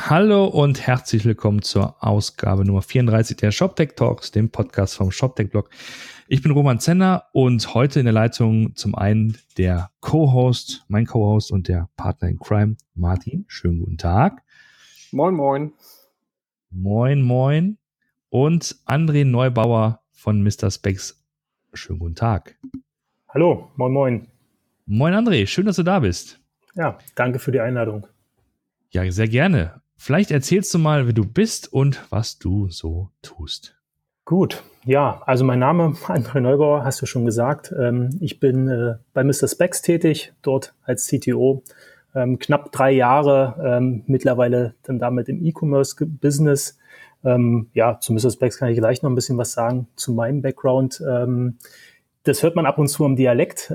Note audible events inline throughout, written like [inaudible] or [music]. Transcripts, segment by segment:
Hallo und herzlich willkommen zur Ausgabe Nummer 34 der ShopTech Talks, dem Podcast vom ShopTech Blog. Ich bin Roman Zenner und heute in der Leitung zum einen der Co-Host, mein Co-Host und der Partner in Crime, Martin. Schönen guten Tag. Moin, moin. Moin, moin. Und André Neubauer von Mr. Specs. Schönen guten Tag. Hallo, moin, moin. Moin, André. Schön, dass du da bist. Ja, danke für die Einladung. Ja, sehr gerne. Vielleicht erzählst du mal, wer du bist und was du so tust. Gut, ja, also mein Name [laughs] André Neubauer, hast du schon gesagt. Ähm, ich bin äh, bei Mr. Specs tätig, dort als CTO. Ähm, knapp drei Jahre, ähm, mittlerweile dann damit im E-Commerce-Business. ja, zu Mr. Specs kann ich gleich noch ein bisschen was sagen, zu meinem Background. Das hört man ab und zu am Dialekt.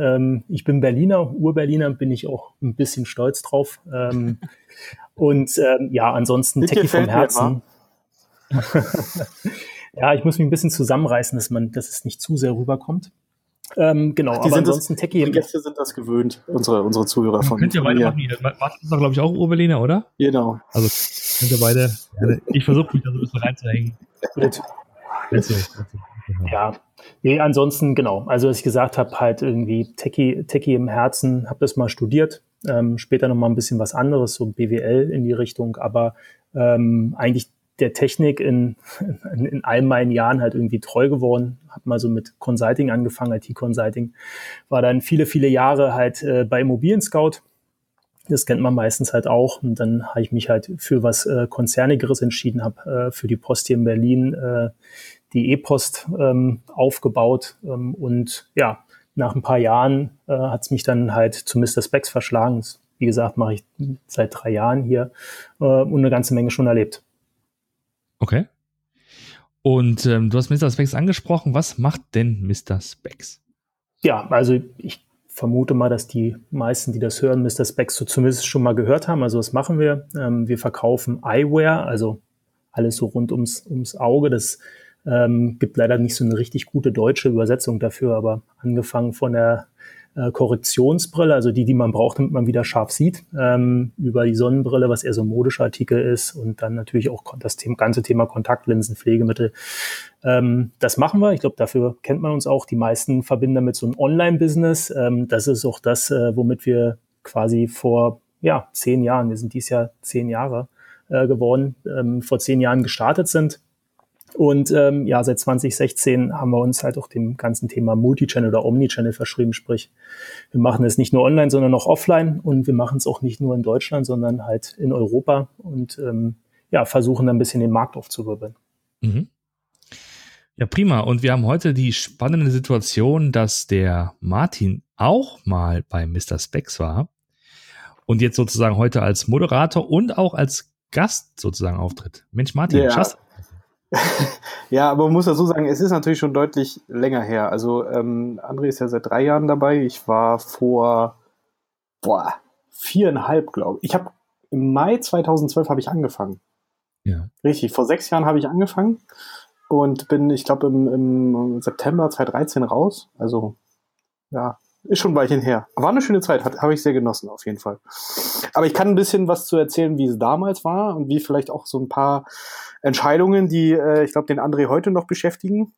ich bin Berliner, Ur-Berliner, bin ich auch ein bisschen stolz drauf. [laughs] Und ähm, ja, ansonsten Techie vom Herzen. [laughs] ja, ich muss mich ein bisschen zusammenreißen, dass man, dass es nicht zu sehr rüberkommt. Ähm, genau, die aber ansonsten das, Techie. Die Gäste sind das gewöhnt, unsere, unsere Zuhörer von. Könnt ihr weitermachen. Martin ist doch, glaube ich, auch Urberliner, oder? Genau. Also könnt ihr beide. Ich versuche mich da so ein bisschen reinzuhängen. Gut. Ja, nee, ansonsten genau. Also was ich gesagt habe, halt irgendwie Techie, Techie im Herzen, habe das mal studiert, ähm, später nochmal ein bisschen was anderes, so BWL in die Richtung, aber ähm, eigentlich der Technik in, [laughs] in, in all meinen Jahren halt irgendwie treu geworden. Hab mal so mit Consulting angefangen, IT-Consulting. War dann viele, viele Jahre halt äh, bei Immobilien Scout. Das kennt man meistens halt auch. Und dann habe ich mich halt für was äh, Konzernigeres entschieden, habe äh, für die Post hier in Berlin äh, die E-Post ähm, aufgebaut. Ähm, und ja, nach ein paar Jahren äh, hat es mich dann halt zu Mr. Specs verschlagen. Das, wie gesagt, mache ich seit drei Jahren hier äh, und eine ganze Menge schon erlebt. Okay. Und ähm, du hast Mr. Specs angesprochen. Was macht denn Mr. Specs? Ja, also ich vermute mal, dass die meisten, die das hören, Mr. Specs so zumindest schon mal gehört haben. Also was machen wir? Ähm, wir verkaufen Eyewear, also alles so rund ums, ums Auge. Das ähm, gibt leider nicht so eine richtig gute deutsche Übersetzung dafür, aber angefangen von der äh, Korrektionsbrille, also die, die man braucht, damit man wieder scharf sieht, ähm, über die Sonnenbrille, was eher so ein modischer Artikel ist und dann natürlich auch das Thema, ganze Thema Kontaktlinsen, Pflegemittel. Ähm, das machen wir. Ich glaube, dafür kennt man uns auch. Die meisten verbinden damit so ein Online-Business. Ähm, das ist auch das, äh, womit wir quasi vor ja, zehn Jahren, wir sind dieses Jahr zehn Jahre äh, geworden, ähm, vor zehn Jahren gestartet sind und ähm, ja, seit 2016 haben wir uns halt auch dem ganzen Thema Multichannel oder Omnichannel verschrieben. Sprich, wir machen es nicht nur online, sondern auch offline und wir machen es auch nicht nur in Deutschland, sondern halt in Europa und ähm, ja, versuchen dann ein bisschen den Markt aufzuwirbeln. Mhm. Ja, prima. Und wir haben heute die spannende Situation, dass der Martin auch mal bei Mr. Specs war und jetzt sozusagen heute als Moderator und auch als Gast sozusagen auftritt. Mensch, Martin, ja. schaffst, ja, aber man muss dazu sagen, es ist natürlich schon deutlich länger her. Also ähm, André ist ja seit drei Jahren dabei. Ich war vor boah, viereinhalb, glaube ich. Ich habe im Mai 2012 habe ich angefangen. Ja. Richtig, vor sechs Jahren habe ich angefangen und bin, ich glaube, im, im September 2013 raus. Also ja, ist schon ein Weilchen her. War eine schöne Zeit, habe ich sehr genossen, auf jeden Fall. Aber ich kann ein bisschen was zu erzählen, wie es damals war und wie vielleicht auch so ein paar Entscheidungen, die, äh, ich glaube, den André heute noch beschäftigen.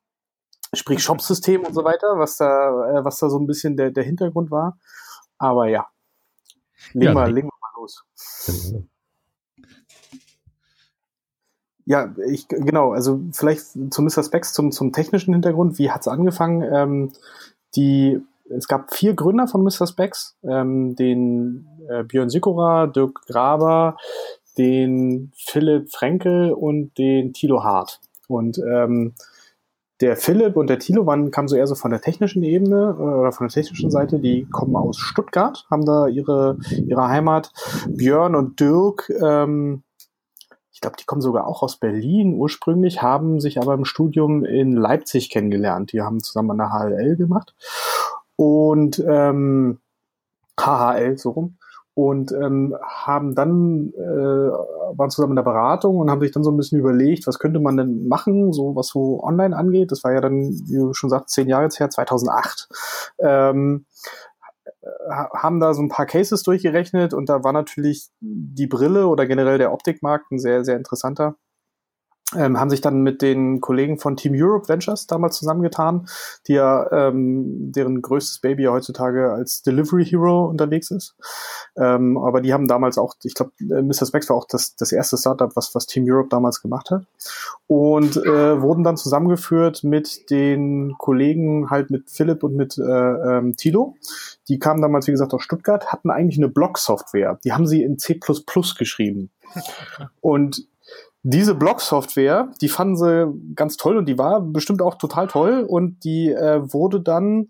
Sprich [laughs] Shopsystem und so weiter, was da, äh, was da so ein bisschen der, der Hintergrund war. Aber ja, legen, ja, wir, legen wir mal los. Ja, ich, genau, also vielleicht zu Mr. Specs zum, zum technischen Hintergrund. Wie hat's angefangen? Ähm, die es gab vier Gründer von Mr. Specs, ähm, den äh, Björn Sikora, Dirk Graber, den Philipp Frenkel und den Thilo Hart. Und ähm, der Philipp und der Thilo waren, kamen so eher so von der technischen Ebene äh, oder von der technischen Seite. Die kommen aus Stuttgart, haben da ihre, ihre Heimat. Björn und Dirk, ähm, ich glaube, die kommen sogar auch aus Berlin ursprünglich, haben sich aber im Studium in Leipzig kennengelernt. Die haben zusammen an der HLL gemacht und ähm, HHL so rum und ähm, haben dann äh, waren zusammen in der Beratung und haben sich dann so ein bisschen überlegt, was könnte man denn machen, so was so online angeht. Das war ja dann, wie du schon sagst, zehn Jahre jetzt her, 2008. Ähm, haben da so ein paar Cases durchgerechnet und da war natürlich die Brille oder generell der Optikmarkt ein sehr, sehr interessanter ähm, haben sich dann mit den Kollegen von Team Europe Ventures damals zusammengetan, die ja ähm, deren größtes Baby ja heutzutage als Delivery Hero unterwegs ist. Ähm, aber die haben damals auch, ich glaube, äh, Mr. Specs war auch das, das erste Startup, was, was Team Europe damals gemacht hat. Und äh, wurden dann zusammengeführt mit den Kollegen, halt mit Philipp und mit äh, ähm, Tilo. Die kamen damals, wie gesagt, aus Stuttgart, hatten eigentlich eine Blog-Software. Die haben sie in C geschrieben. [laughs] Und diese Blog-Software, die fanden sie ganz toll und die war bestimmt auch total toll und die äh, wurde dann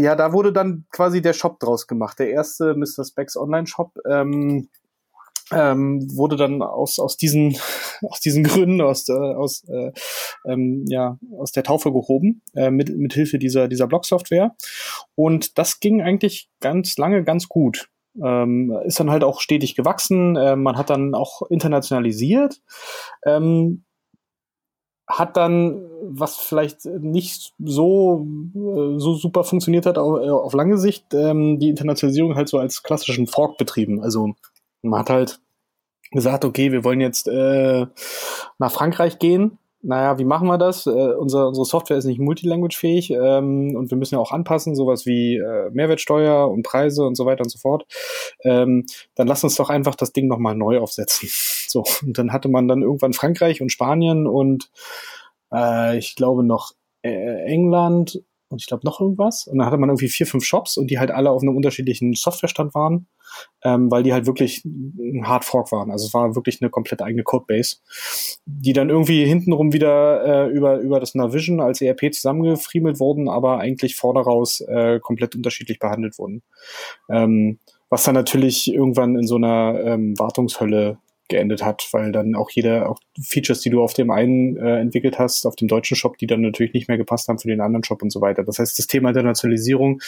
ja, da wurde dann quasi der Shop draus gemacht. Der erste Mr. Specs Online-Shop ähm, ähm, wurde dann aus, aus, diesen, [laughs] aus diesen Gründen aus, äh, aus, äh, ähm, ja, aus der Taufe gehoben, äh, mit, mit Hilfe dieser, dieser Blog-Software. Und das ging eigentlich ganz lange ganz gut ähm, ist dann halt auch stetig gewachsen. Äh, man hat dann auch internationalisiert. Ähm, hat dann, was vielleicht nicht so, äh, so super funktioniert hat auf, äh, auf lange Sicht, ähm, die Internationalisierung halt so als klassischen Fork betrieben. Also man hat halt gesagt, okay, wir wollen jetzt äh, nach Frankreich gehen naja, wie machen wir das? Äh, unsere, unsere Software ist nicht multilanguage-fähig ähm, und wir müssen ja auch anpassen, sowas wie äh, Mehrwertsteuer und Preise und so weiter und so fort. Ähm, dann lass uns doch einfach das Ding nochmal neu aufsetzen. [laughs] So, und dann hatte man dann irgendwann Frankreich und Spanien und äh, ich glaube noch äh, England und ich glaube noch irgendwas. Und dann hatte man irgendwie vier, fünf Shops und die halt alle auf einem unterschiedlichen Softwarestand waren, ähm, weil die halt wirklich ein Hard Fork waren. Also es war wirklich eine komplett eigene Codebase, die dann irgendwie hintenrum wieder äh, über, über das Navision als ERP zusammengefriemelt wurden, aber eigentlich vorderaus äh, komplett unterschiedlich behandelt wurden. Ähm, was dann natürlich irgendwann in so einer ähm, Wartungshölle geendet hat, weil dann auch jeder, auch Features, die du auf dem einen äh, entwickelt hast, auf dem deutschen Shop, die dann natürlich nicht mehr gepasst haben für den anderen Shop und so weiter. Das heißt, das Thema Internationalisierung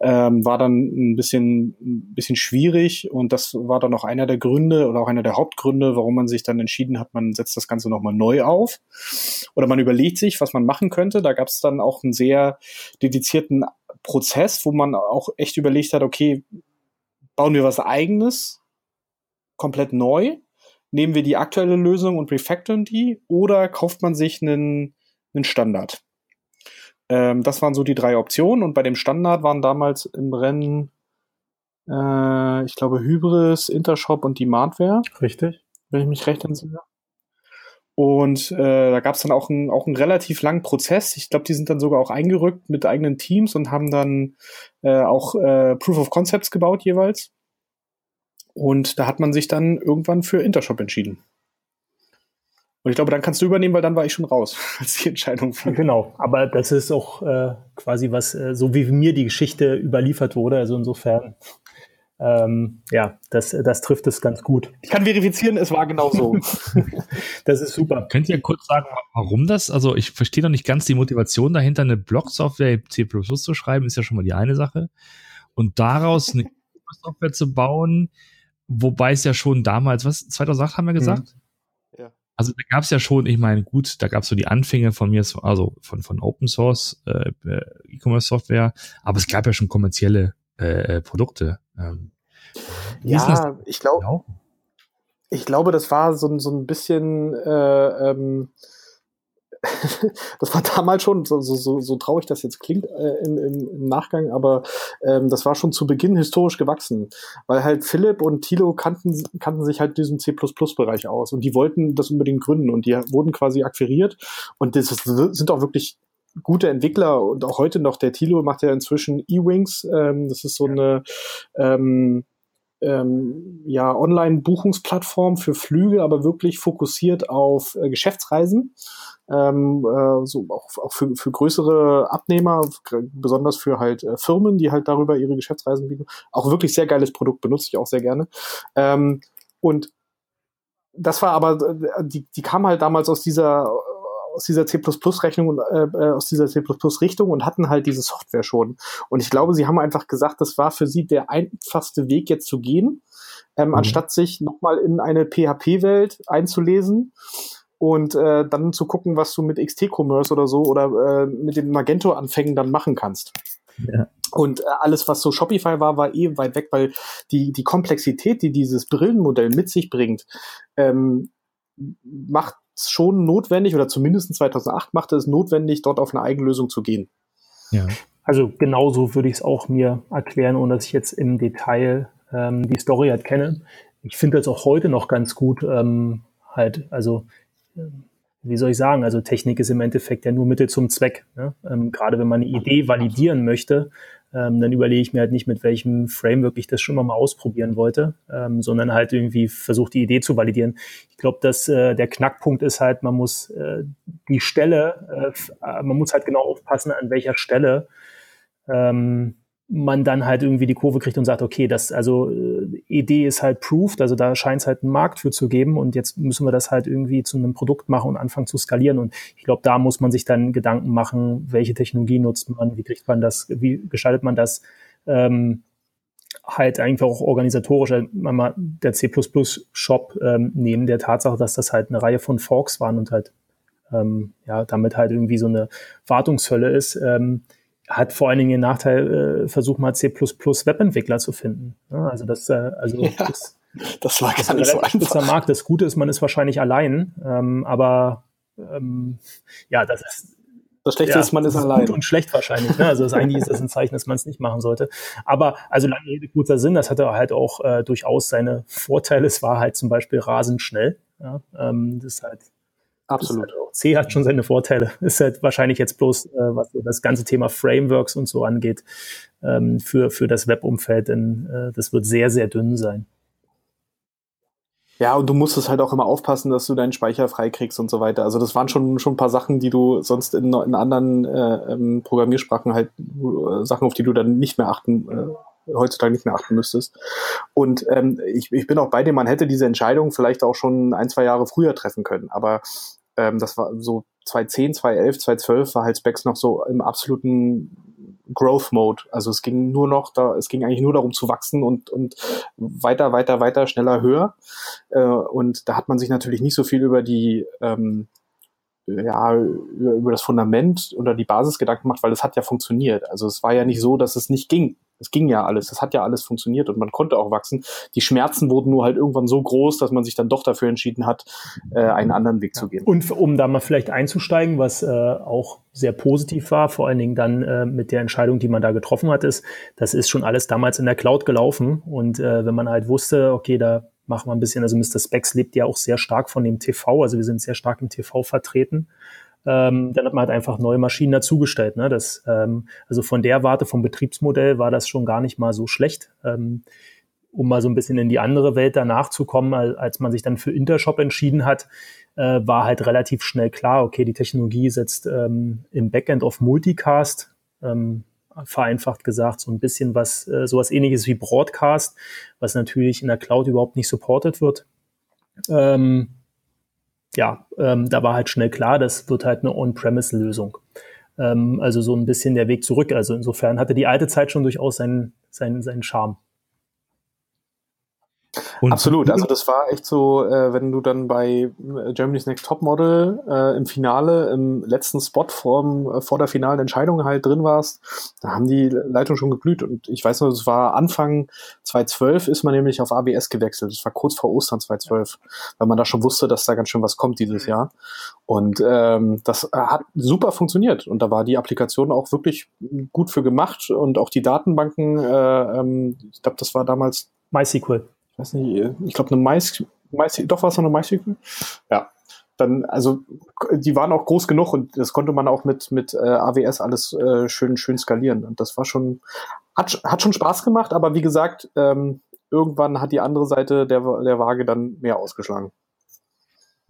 ähm, war dann ein bisschen, ein bisschen schwierig und das war dann auch einer der Gründe oder auch einer der Hauptgründe, warum man sich dann entschieden hat, man setzt das Ganze nochmal neu auf oder man überlegt sich, was man machen könnte. Da gab es dann auch einen sehr dedizierten Prozess, wo man auch echt überlegt hat, okay, bauen wir was eigenes, komplett neu nehmen wir die aktuelle Lösung und refactoren die oder kauft man sich einen, einen Standard? Ähm, das waren so die drei Optionen und bei dem Standard waren damals im Rennen, äh, ich glaube, Hybris, Intershop und Demandware. Richtig. Wenn ich mich recht entsinne. Und äh, da gab es dann auch, ein, auch einen relativ langen Prozess. Ich glaube, die sind dann sogar auch eingerückt mit eigenen Teams und haben dann äh, auch äh, Proof of Concepts gebaut jeweils. Und da hat man sich dann irgendwann für Intershop entschieden. Und ich glaube, dann kannst du übernehmen, weil dann war ich schon raus, [laughs] als die Entscheidung fiel. Genau, aber das ist auch äh, quasi was, äh, so wie mir die Geschichte überliefert wurde. Also insofern, ähm, ja, das, das trifft es ganz gut. Ich kann verifizieren, es war genau so. [laughs] das ist super. Könnt ihr kurz sagen, warum das? Also ich verstehe noch nicht ganz die Motivation dahinter, eine Blog-Software C++ zu schreiben, ist ja schon mal die eine Sache. Und daraus eine Software zu bauen, Wobei es ja schon damals, was, 2008 haben wir mhm. gesagt? Mhm. Ja. Also da gab es ja schon, ich meine, gut, da gab es so die Anfänge von mir, also von, von Open Source äh, äh, E-Commerce Software, aber es gab ja schon kommerzielle äh, äh Produkte. Ähm, ja, ich glaube, ich glaube, das war so, so ein bisschen äh, ähm, [laughs] das war damals schon, so, so, so traurig das jetzt klingt äh, im, im, Nachgang, aber ähm, das war schon zu Beginn historisch gewachsen, weil halt Philipp und Thilo kannten, kannten sich halt diesen C++-Bereich aus und die wollten das unbedingt gründen und die wurden quasi akquiriert und das sind auch wirklich gute Entwickler und auch heute noch. Der Thilo macht ja inzwischen E-Wings, ähm, das ist so eine ähm, ähm, ja, Online-Buchungsplattform für Flüge, aber wirklich fokussiert auf äh, Geschäftsreisen. Ähm, äh, so auch, auch für, für größere Abnehmer, besonders für halt äh, Firmen, die halt darüber ihre Geschäftsreisen bieten. Auch wirklich sehr geiles Produkt, benutze ich auch sehr gerne. Ähm, und das war aber, äh, die, die kam halt damals aus dieser aus dieser C++-Rechnung und äh, äh aus dieser C++-Richtung und hatten halt diese Software schon. Und ich glaube, sie haben einfach gesagt, das war für sie der einfachste Weg jetzt zu gehen, ähm, mhm. anstatt sich nochmal in eine PHP-Welt einzulesen und äh, dann zu gucken, was du mit XT-Commerce oder so oder äh, mit den Magento-Anfängen dann machen kannst. Ja. Und äh, alles, was so Shopify war, war eh weit weg, weil die, die Komplexität, die dieses Brillenmodell mit sich bringt, ähm, macht schon notwendig, oder zumindest 2008 machte es notwendig, dort auf eine Eigenlösung zu gehen. Ja. Also genauso würde ich es auch mir erklären, ohne dass ich jetzt im Detail ähm, die Story halt kenne. Ich finde das auch heute noch ganz gut, ähm, halt, also ähm, wie soll ich sagen, also Technik ist im Endeffekt ja nur Mittel zum Zweck. Ne? Ähm, gerade wenn man eine Idee validieren möchte, ähm, dann überlege ich mir halt nicht, mit welchem Framework ich das schon mal ausprobieren wollte, ähm, sondern halt irgendwie versuche die Idee zu validieren. Ich glaube, dass äh, der Knackpunkt ist halt, man muss äh, die Stelle, äh, man muss halt genau aufpassen, an welcher Stelle ähm, man dann halt irgendwie die Kurve kriegt und sagt, okay, das, also äh, Idee ist halt proved, also da scheint es halt einen Markt für zu geben und jetzt müssen wir das halt irgendwie zu einem Produkt machen und anfangen zu skalieren. Und ich glaube, da muss man sich dann Gedanken machen, welche Technologie nutzt man, wie kriegt man das, wie gestaltet man das, ähm, halt einfach auch organisatorisch, äh, mal der C++-Shop ähm, neben der Tatsache, dass das halt eine Reihe von Forks waren und halt ähm, ja damit halt irgendwie so eine Wartungshölle ist. Ähm, hat vor allen Dingen den Nachteil, äh, versuch mal C++ Webentwickler zu finden. Ja, also das, äh, also ja, das, das war gar nicht so einfach. Markt. Das Gute ist, man ist wahrscheinlich allein, ähm, aber ähm, ja, das ist das Schlechte ja, ist, man ist, ist allein. Gut und schlecht wahrscheinlich. Ne? Also das eigentlich ist das ein Zeichen, dass man es nicht machen sollte. Aber also lange Rede, kurzer Sinn, das hatte halt auch äh, durchaus seine Vorteile. Es war halt zum Beispiel rasend schnell. Ja? Ähm, das ist halt Absolut. Halt C hat schon seine Vorteile. [laughs] Ist halt wahrscheinlich jetzt bloß, äh, was so das ganze Thema Frameworks und so angeht, ähm, für, für das Webumfeld, denn äh, das wird sehr, sehr dünn sein. Ja, und du musstest halt auch immer aufpassen, dass du deinen Speicher freikriegst und so weiter. Also das waren schon schon ein paar Sachen, die du sonst in, in anderen äh, ähm, Programmiersprachen halt äh, Sachen, auf die du dann nicht mehr achten äh, heutzutage nicht mehr achten müsstest. Und ähm, ich, ich bin auch bei dir, man hätte diese Entscheidung vielleicht auch schon ein, zwei Jahre früher treffen können. Aber ähm, das war so 2010, 2011, 2012 war halt Specs noch so im absoluten Growth Mode. Also es ging nur noch da, es ging eigentlich nur darum zu wachsen und, und weiter, weiter, weiter, schneller, höher. Äh, und da hat man sich natürlich nicht so viel über die, ähm, ja, über, über das Fundament oder die Basis Gedanken gemacht, weil es hat ja funktioniert. Also es war ja nicht so, dass es nicht ging es ging ja alles, es hat ja alles funktioniert und man konnte auch wachsen. Die Schmerzen wurden nur halt irgendwann so groß, dass man sich dann doch dafür entschieden hat, äh, einen anderen Weg zu gehen. Und um da mal vielleicht einzusteigen, was äh, auch sehr positiv war, vor allen Dingen dann äh, mit der Entscheidung, die man da getroffen hat, ist, das ist schon alles damals in der Cloud gelaufen und äh, wenn man halt wusste, okay, da machen wir ein bisschen, also Mr. Specs lebt ja auch sehr stark von dem TV, also wir sind sehr stark im TV vertreten ähm, dann hat man halt einfach neue Maschinen dazugestellt. Ne? Das, ähm, also von der Warte vom Betriebsmodell war das schon gar nicht mal so schlecht. Ähm, um mal so ein bisschen in die andere Welt danach zu kommen, als man sich dann für Intershop entschieden hat, äh, war halt relativ schnell klar, okay, die Technologie setzt ähm, im Backend auf Multicast, ähm, vereinfacht gesagt, so ein bisschen was, äh, sowas ähnliches wie Broadcast, was natürlich in der Cloud überhaupt nicht supported wird. Ähm, ja, ähm, da war halt schnell klar, das wird halt eine On-Premise-Lösung. Ähm, also so ein bisschen der Weg zurück. Also insofern hatte die alte Zeit schon durchaus seinen, seinen, seinen Charme. Und Absolut, also das war echt so, äh, wenn du dann bei äh, Germany's Next Top Model äh, im Finale, im letzten Spot vor, äh, vor der finalen Entscheidung halt drin warst, da haben die Leitungen schon geblüht. Und ich weiß noch, es war Anfang 2012 ist man nämlich auf ABS gewechselt. Das war kurz vor Ostern 2012, weil man da schon wusste, dass da ganz schön was kommt dieses mhm. Jahr. Und ähm, das hat super funktioniert. Und da war die Applikation auch wirklich gut für gemacht und auch die Datenbanken, äh, ähm, ich glaube, das war damals MySQL weiß nicht, ich glaube eine Mais, Mais, doch war es noch eine MySQL? Ja. Dann, also die waren auch groß genug und das konnte man auch mit, mit äh, AWS alles äh, schön, schön skalieren. Und das war schon, hat, hat schon Spaß gemacht, aber wie gesagt, ähm, irgendwann hat die andere Seite der, der Waage dann mehr ausgeschlagen.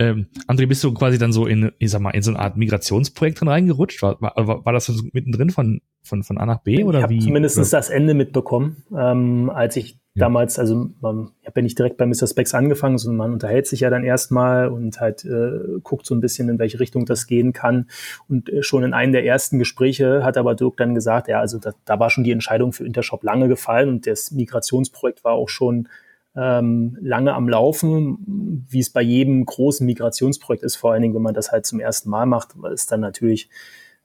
Ähm, André, bist du quasi dann so in, ich sag mal, in so eine Art Migrationsprojekt drin reingerutscht? War, war, war das so mittendrin von, von, von A nach B oder ich wie? Zumindest das Ende mitbekommen, ähm, als ich ja. damals, also man, ich habe ja nicht direkt bei Mr. Specs angefangen, sondern man unterhält sich ja dann erstmal und halt äh, guckt so ein bisschen, in welche Richtung das gehen kann. Und äh, schon in einem der ersten Gespräche hat aber Dirk dann gesagt, ja, also da, da war schon die Entscheidung für Intershop lange gefallen und das Migrationsprojekt war auch schon lange am Laufen, wie es bei jedem großen Migrationsprojekt ist, vor allen Dingen, wenn man das halt zum ersten Mal macht, weil es dann natürlich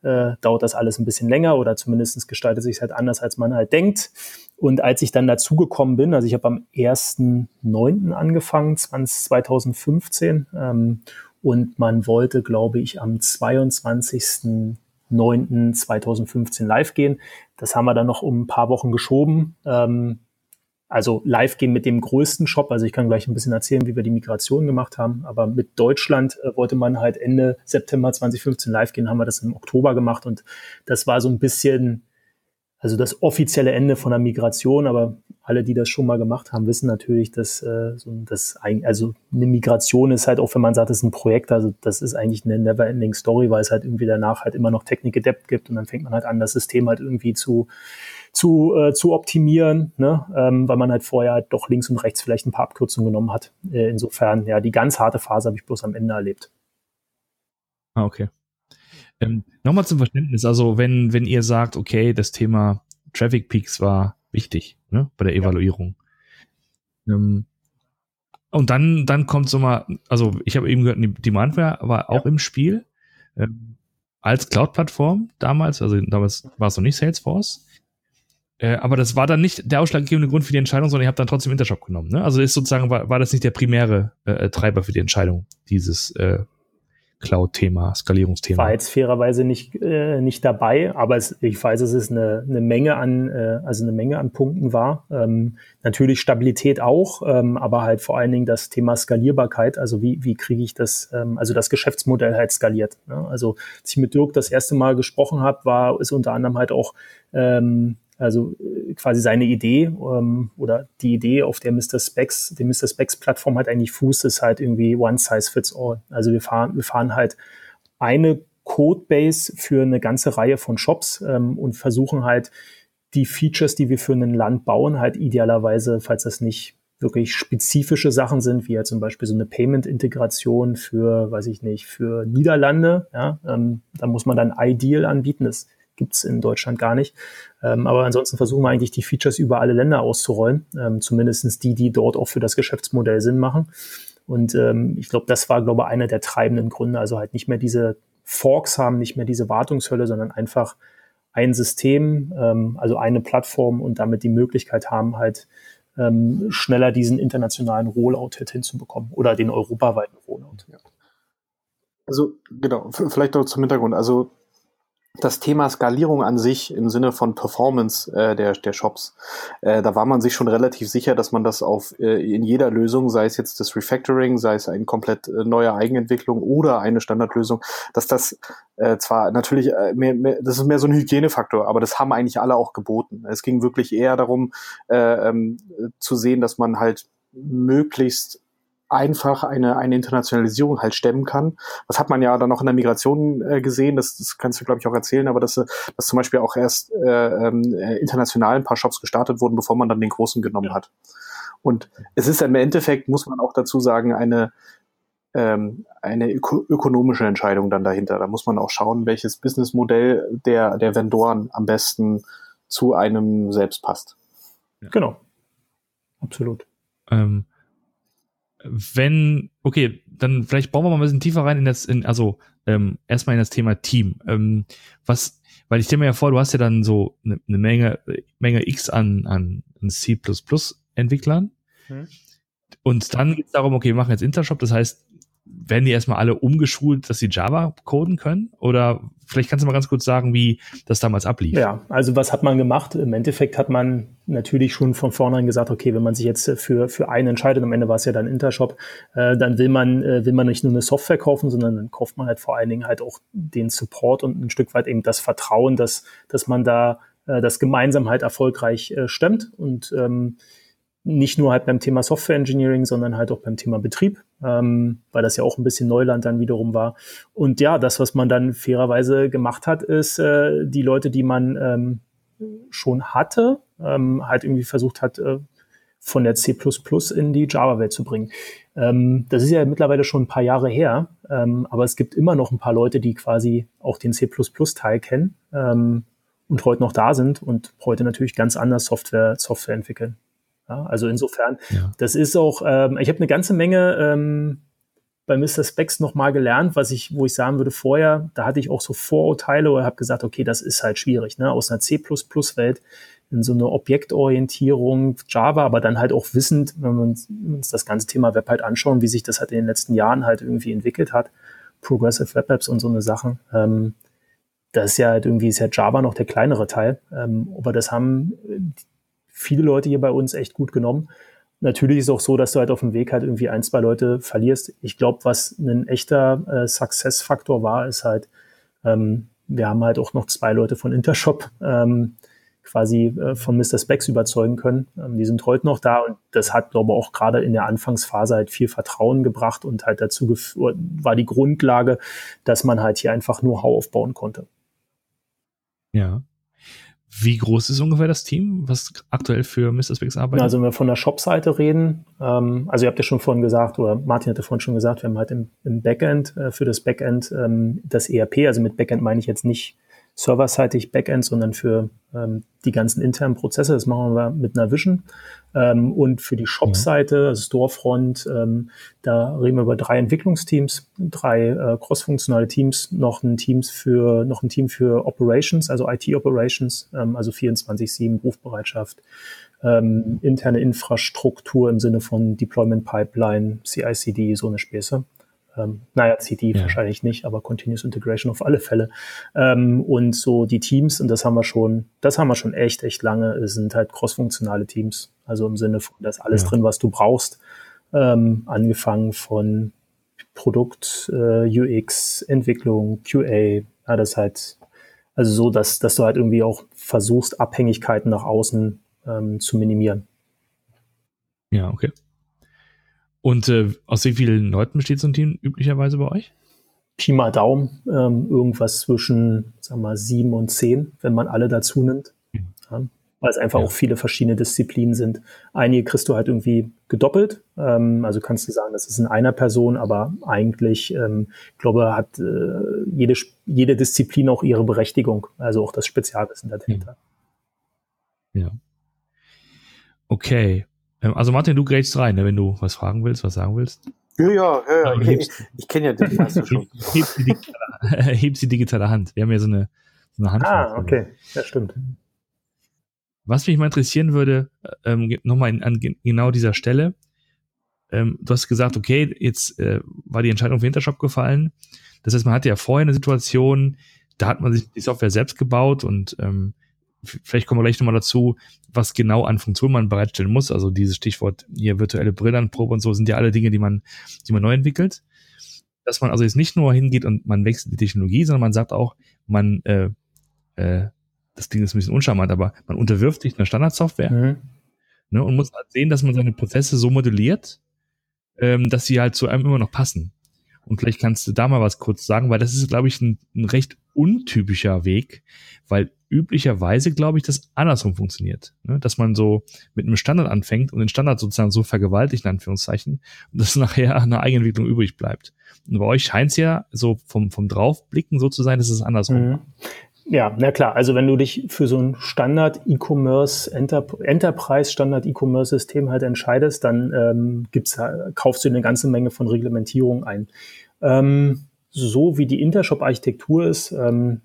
äh, dauert das alles ein bisschen länger oder zumindest gestaltet sich halt anders, als man halt denkt. Und als ich dann dazugekommen bin, also ich habe am 1.9. angefangen, 2015, ähm, und man wollte, glaube ich, am 22.09.2015 live gehen. Das haben wir dann noch um ein paar Wochen geschoben. Ähm, also live gehen mit dem größten Shop. Also ich kann gleich ein bisschen erzählen, wie wir die Migration gemacht haben. Aber mit Deutschland äh, wollte man halt Ende September 2015 live gehen, haben wir das im Oktober gemacht. Und das war so ein bisschen also das offizielle Ende von der Migration, aber alle, die das schon mal gemacht haben, wissen natürlich, dass äh, so das also eine Migration ist halt auch, wenn man sagt, es ist ein Projekt, also das ist eigentlich eine never-ending Story, weil es halt irgendwie danach halt immer noch Technik gedeppt gibt und dann fängt man halt an, das System halt irgendwie zu zu, äh, zu optimieren, ne? ähm, weil man halt vorher halt doch links und rechts vielleicht ein paar Abkürzungen genommen hat. Äh, insofern, ja, die ganz harte Phase habe ich bloß am Ende erlebt. Ah, okay. Ähm, Nochmal zum Verständnis, also wenn, wenn ihr sagt, okay, das Thema Traffic Peaks war wichtig ne, bei der Evaluierung. Ja. Ähm, und dann, dann kommt so mal, also ich habe eben gehört, die Demandware war auch ja. im Spiel ähm, als Cloud-Plattform damals, also damals war es noch nicht Salesforce. Äh, aber das war dann nicht der ausschlaggebende Grund für die Entscheidung, sondern ich habe dann trotzdem Intershop genommen. Ne? Also ist sozusagen, war, war das nicht der primäre äh, Treiber für die Entscheidung, dieses äh, Cloud-Thema, Skalierungsthema. War jetzt fairerweise nicht, äh, nicht dabei, aber es, ich weiß, dass es eine, eine Menge an, äh, also eine Menge an Punkten war. Ähm, natürlich Stabilität auch, ähm, aber halt vor allen Dingen das Thema Skalierbarkeit. Also wie, wie kriege ich das, ähm, also das Geschäftsmodell halt skaliert. Ne? Also als ich mit Dirk das erste Mal gesprochen habe, war es unter anderem halt auch ähm, also äh, quasi seine Idee ähm, oder die Idee, auf der Mr. Specs, die Mr. Specs Plattform halt eigentlich fußt, ist halt irgendwie One Size Fits All. Also wir fahren, wir fahren halt eine Codebase für eine ganze Reihe von Shops ähm, und versuchen halt die Features, die wir für ein Land bauen, halt idealerweise, falls das nicht wirklich spezifische Sachen sind, wie ja zum Beispiel so eine Payment-Integration für, weiß ich nicht, für Niederlande, ja, ähm, da muss man dann Ideal anbieten. Das gibt's in Deutschland gar nicht. Ähm, aber ansonsten versuchen wir eigentlich die Features über alle Länder auszurollen, ähm, zumindestens die, die dort auch für das Geschäftsmodell Sinn machen. Und ähm, ich glaube, das war, glaube ich, einer der treibenden Gründe. Also halt nicht mehr diese Forks haben, nicht mehr diese Wartungshölle, sondern einfach ein System, ähm, also eine Plattform und damit die Möglichkeit haben, halt ähm, schneller diesen internationalen Rollout halt hinzubekommen oder den europaweiten Rollout. Ja. Also genau, vielleicht noch zum Hintergrund. Also das Thema Skalierung an sich im Sinne von Performance äh, der, der Shops, äh, da war man sich schon relativ sicher, dass man das auf äh, in jeder Lösung, sei es jetzt das Refactoring, sei es eine komplett äh, neue Eigenentwicklung oder eine Standardlösung, dass das äh, zwar natürlich äh, mehr, mehr, das ist mehr so ein Hygienefaktor, aber das haben eigentlich alle auch geboten. Es ging wirklich eher darum äh, ähm, zu sehen, dass man halt möglichst einfach eine, eine Internationalisierung halt stemmen kann. Das hat man ja dann noch in der Migration äh, gesehen, das, das kannst du, glaube ich, auch erzählen, aber dass, dass zum Beispiel auch erst äh, ähm, äh, international ein paar Shops gestartet wurden, bevor man dann den großen genommen hat. Und es ist im Endeffekt, muss man auch dazu sagen, eine, ähm, eine öko ökonomische Entscheidung dann dahinter. Da muss man auch schauen, welches Businessmodell der, der Vendoren am besten zu einem selbst passt. Genau. Absolut. Ähm, wenn, okay, dann vielleicht bauen wir mal ein bisschen tiefer rein in das, in, also ähm, erstmal in das Thema Team. Ähm, was, weil ich stelle mir ja vor, du hast ja dann so eine, eine Menge, Menge X an, an, an C++-Entwicklern. Hm. Und dann geht es darum, okay, wir machen jetzt Intershop, das heißt, werden die erstmal alle umgeschult, dass sie Java coden können? Oder vielleicht kannst du mal ganz kurz sagen, wie das damals ablief. Ja, also was hat man gemacht? Im Endeffekt hat man natürlich schon von vornherein gesagt, okay, wenn man sich jetzt für, für einen entscheidet, am Ende war es ja dann Intershop, äh, dann will man, äh, will man nicht nur eine Software kaufen, sondern dann kauft man halt vor allen Dingen halt auch den Support und ein Stück weit eben das Vertrauen, dass, dass man da äh, das gemeinsam halt erfolgreich äh, stemmt und ähm, nicht nur halt beim Thema Software Engineering, sondern halt auch beim Thema Betrieb, ähm, weil das ja auch ein bisschen Neuland dann wiederum war. Und ja, das, was man dann fairerweise gemacht hat, ist äh, die Leute, die man ähm, schon hatte, ähm, halt irgendwie versucht hat, äh, von der C++ in die Java-Welt zu bringen. Ähm, das ist ja mittlerweile schon ein paar Jahre her, ähm, aber es gibt immer noch ein paar Leute, die quasi auch den C++-Teil kennen ähm, und heute noch da sind und heute natürlich ganz anders Software, Software entwickeln. Ja, also insofern, ja. das ist auch, ähm, ich habe eine ganze Menge ähm, bei Mr. Specs nochmal gelernt, was ich, wo ich sagen würde, vorher, da hatte ich auch so Vorurteile oder habe gesagt, okay, das ist halt schwierig, ne? Aus einer C++-Welt in so eine Objektorientierung, Java, aber dann halt auch wissend, wenn wir uns, das ganze Thema Web halt anschauen, wie sich das halt in den letzten Jahren halt irgendwie entwickelt hat, Progressive Web Apps und so eine Sachen. Ähm, das ist ja halt irgendwie, ist ja Java noch der kleinere Teil. Ähm, aber das haben viele Leute hier bei uns echt gut genommen. Natürlich ist es auch so, dass du halt auf dem Weg halt irgendwie ein, zwei Leute verlierst. Ich glaube, was ein echter äh, Success-Faktor war, ist halt, ähm, wir haben halt auch noch zwei Leute von Intershop ähm, quasi äh, von Mr. Specs überzeugen können. Ähm, die sind heute noch da und das hat, glaube ich, auch gerade in der Anfangsphase halt viel Vertrauen gebracht und halt dazu war die Grundlage, dass man halt hier einfach nur how aufbauen konnte. Ja. Wie groß ist ungefähr das Team, was aktuell für Mr. Specs arbeitet? Also wenn wir von der Shop-Seite reden, ähm, also ihr habt ja schon vorhin gesagt, oder Martin hatte vorhin schon gesagt, wir haben halt im, im Backend, äh, für das Backend ähm, das ERP, also mit Backend meine ich jetzt nicht serverseitig Backend, sondern für ähm, die ganzen internen Prozesse. Das machen wir mit einer Vision. Ähm, und für die Shop-Seite, also Storefront, ähm, da reden wir über drei Entwicklungsteams, drei äh, crossfunktionale Teams, noch ein Teams für noch ein Team für Operations, also IT Operations, ähm, also 24/7 Rufbereitschaft, ähm, interne Infrastruktur im Sinne von Deployment Pipeline, CI/CD, so eine Späße. Ähm, naja, CD ja. wahrscheinlich nicht, aber Continuous Integration auf alle Fälle. Ähm, und so die Teams, und das haben wir schon, das haben wir schon echt, echt lange, sind halt crossfunktionale Teams. Also im Sinne von, da ist alles ja. drin, was du brauchst. Ähm, angefangen von Produkt, äh, UX, Entwicklung, QA, ja, das halt, also so, dass, dass du halt irgendwie auch versuchst, Abhängigkeiten nach außen ähm, zu minimieren. Ja, okay. Und äh, aus wie vielen Leuten besteht so ein Team üblicherweise bei euch? Pi mal Daumen, ähm, irgendwas zwischen, sagen wir mal, sieben und zehn, wenn man alle dazu nimmt. Ja, weil es einfach ja. auch viele verschiedene Disziplinen sind. Einige kriegst du halt irgendwie gedoppelt. Ähm, also kannst du sagen, das ist in einer Person, aber eigentlich, ähm, glaube hat äh, jede, jede Disziplin auch ihre Berechtigung, also auch das Spezialwissen dahinter. Ja. Okay. Ähm, also Martin, du grätst rein, ne, wenn du was fragen willst, was sagen willst. Ja, ja, ja, ja. Ich, ich kenne ja das [laughs] meiste schon. Hebst die, digitale, [laughs] hebst die digitale Hand. Wir haben ja so eine, so eine Hand. Ah, okay. Ja, stimmt. Was mich mal interessieren würde, ähm, nochmal an, an genau dieser Stelle. Ähm, du hast gesagt, okay, jetzt äh, war die Entscheidung für Intershop gefallen. Das heißt, man hatte ja vorher eine Situation, da hat man sich die Software selbst gebaut und ähm, vielleicht kommen wir gleich nochmal dazu, was genau an Funktionen man bereitstellen muss. Also dieses Stichwort hier virtuelle Brillenprobe und so sind ja alle Dinge, die man, die man neu entwickelt. Dass man also jetzt nicht nur hingeht und man wechselt die Technologie, sondern man sagt auch, man, äh, äh, das klingt jetzt ein bisschen uncharmant, aber man unterwirft sich einer Standardsoftware mhm. ne, und muss halt sehen, dass man seine Prozesse so modelliert, ähm, dass sie halt zu einem immer noch passen. Und vielleicht kannst du da mal was kurz sagen, weil das ist, glaube ich, ein, ein recht untypischer Weg, weil üblicherweise, glaube ich, das andersrum funktioniert. Ne? Dass man so mit einem Standard anfängt und den Standard sozusagen so vergewaltigt, in Anführungszeichen, und dass [laughs] nachher eine Eigenentwicklung übrig bleibt. Und bei euch scheint es ja so vom, vom Draufblicken so zu sein, dass es andersrum mhm. Ja, na klar. Also wenn du dich für so ein Standard E-Commerce, Enter Enterprise Standard E-Commerce System halt entscheidest, dann ähm, gibt's, kaufst du eine ganze Menge von Reglementierung ein. Ähm, so wie die Intershop-Architektur ist, ähm,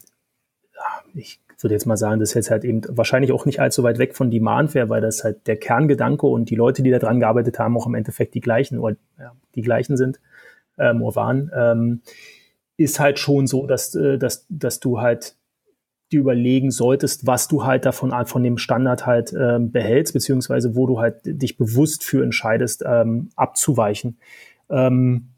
ich würde jetzt mal sagen, das ist jetzt halt eben wahrscheinlich auch nicht allzu weit weg von Demandware, weil das halt der Kerngedanke und die Leute, die da dran gearbeitet haben, auch im Endeffekt die gleichen oder ja, die gleichen sind ähm, oder waren, ähm, ist halt schon so, dass, äh, dass, dass du halt dir überlegen solltest, was du halt davon von dem Standard halt ähm, behältst, beziehungsweise wo du halt dich bewusst für entscheidest, ähm, abzuweichen. Ähm,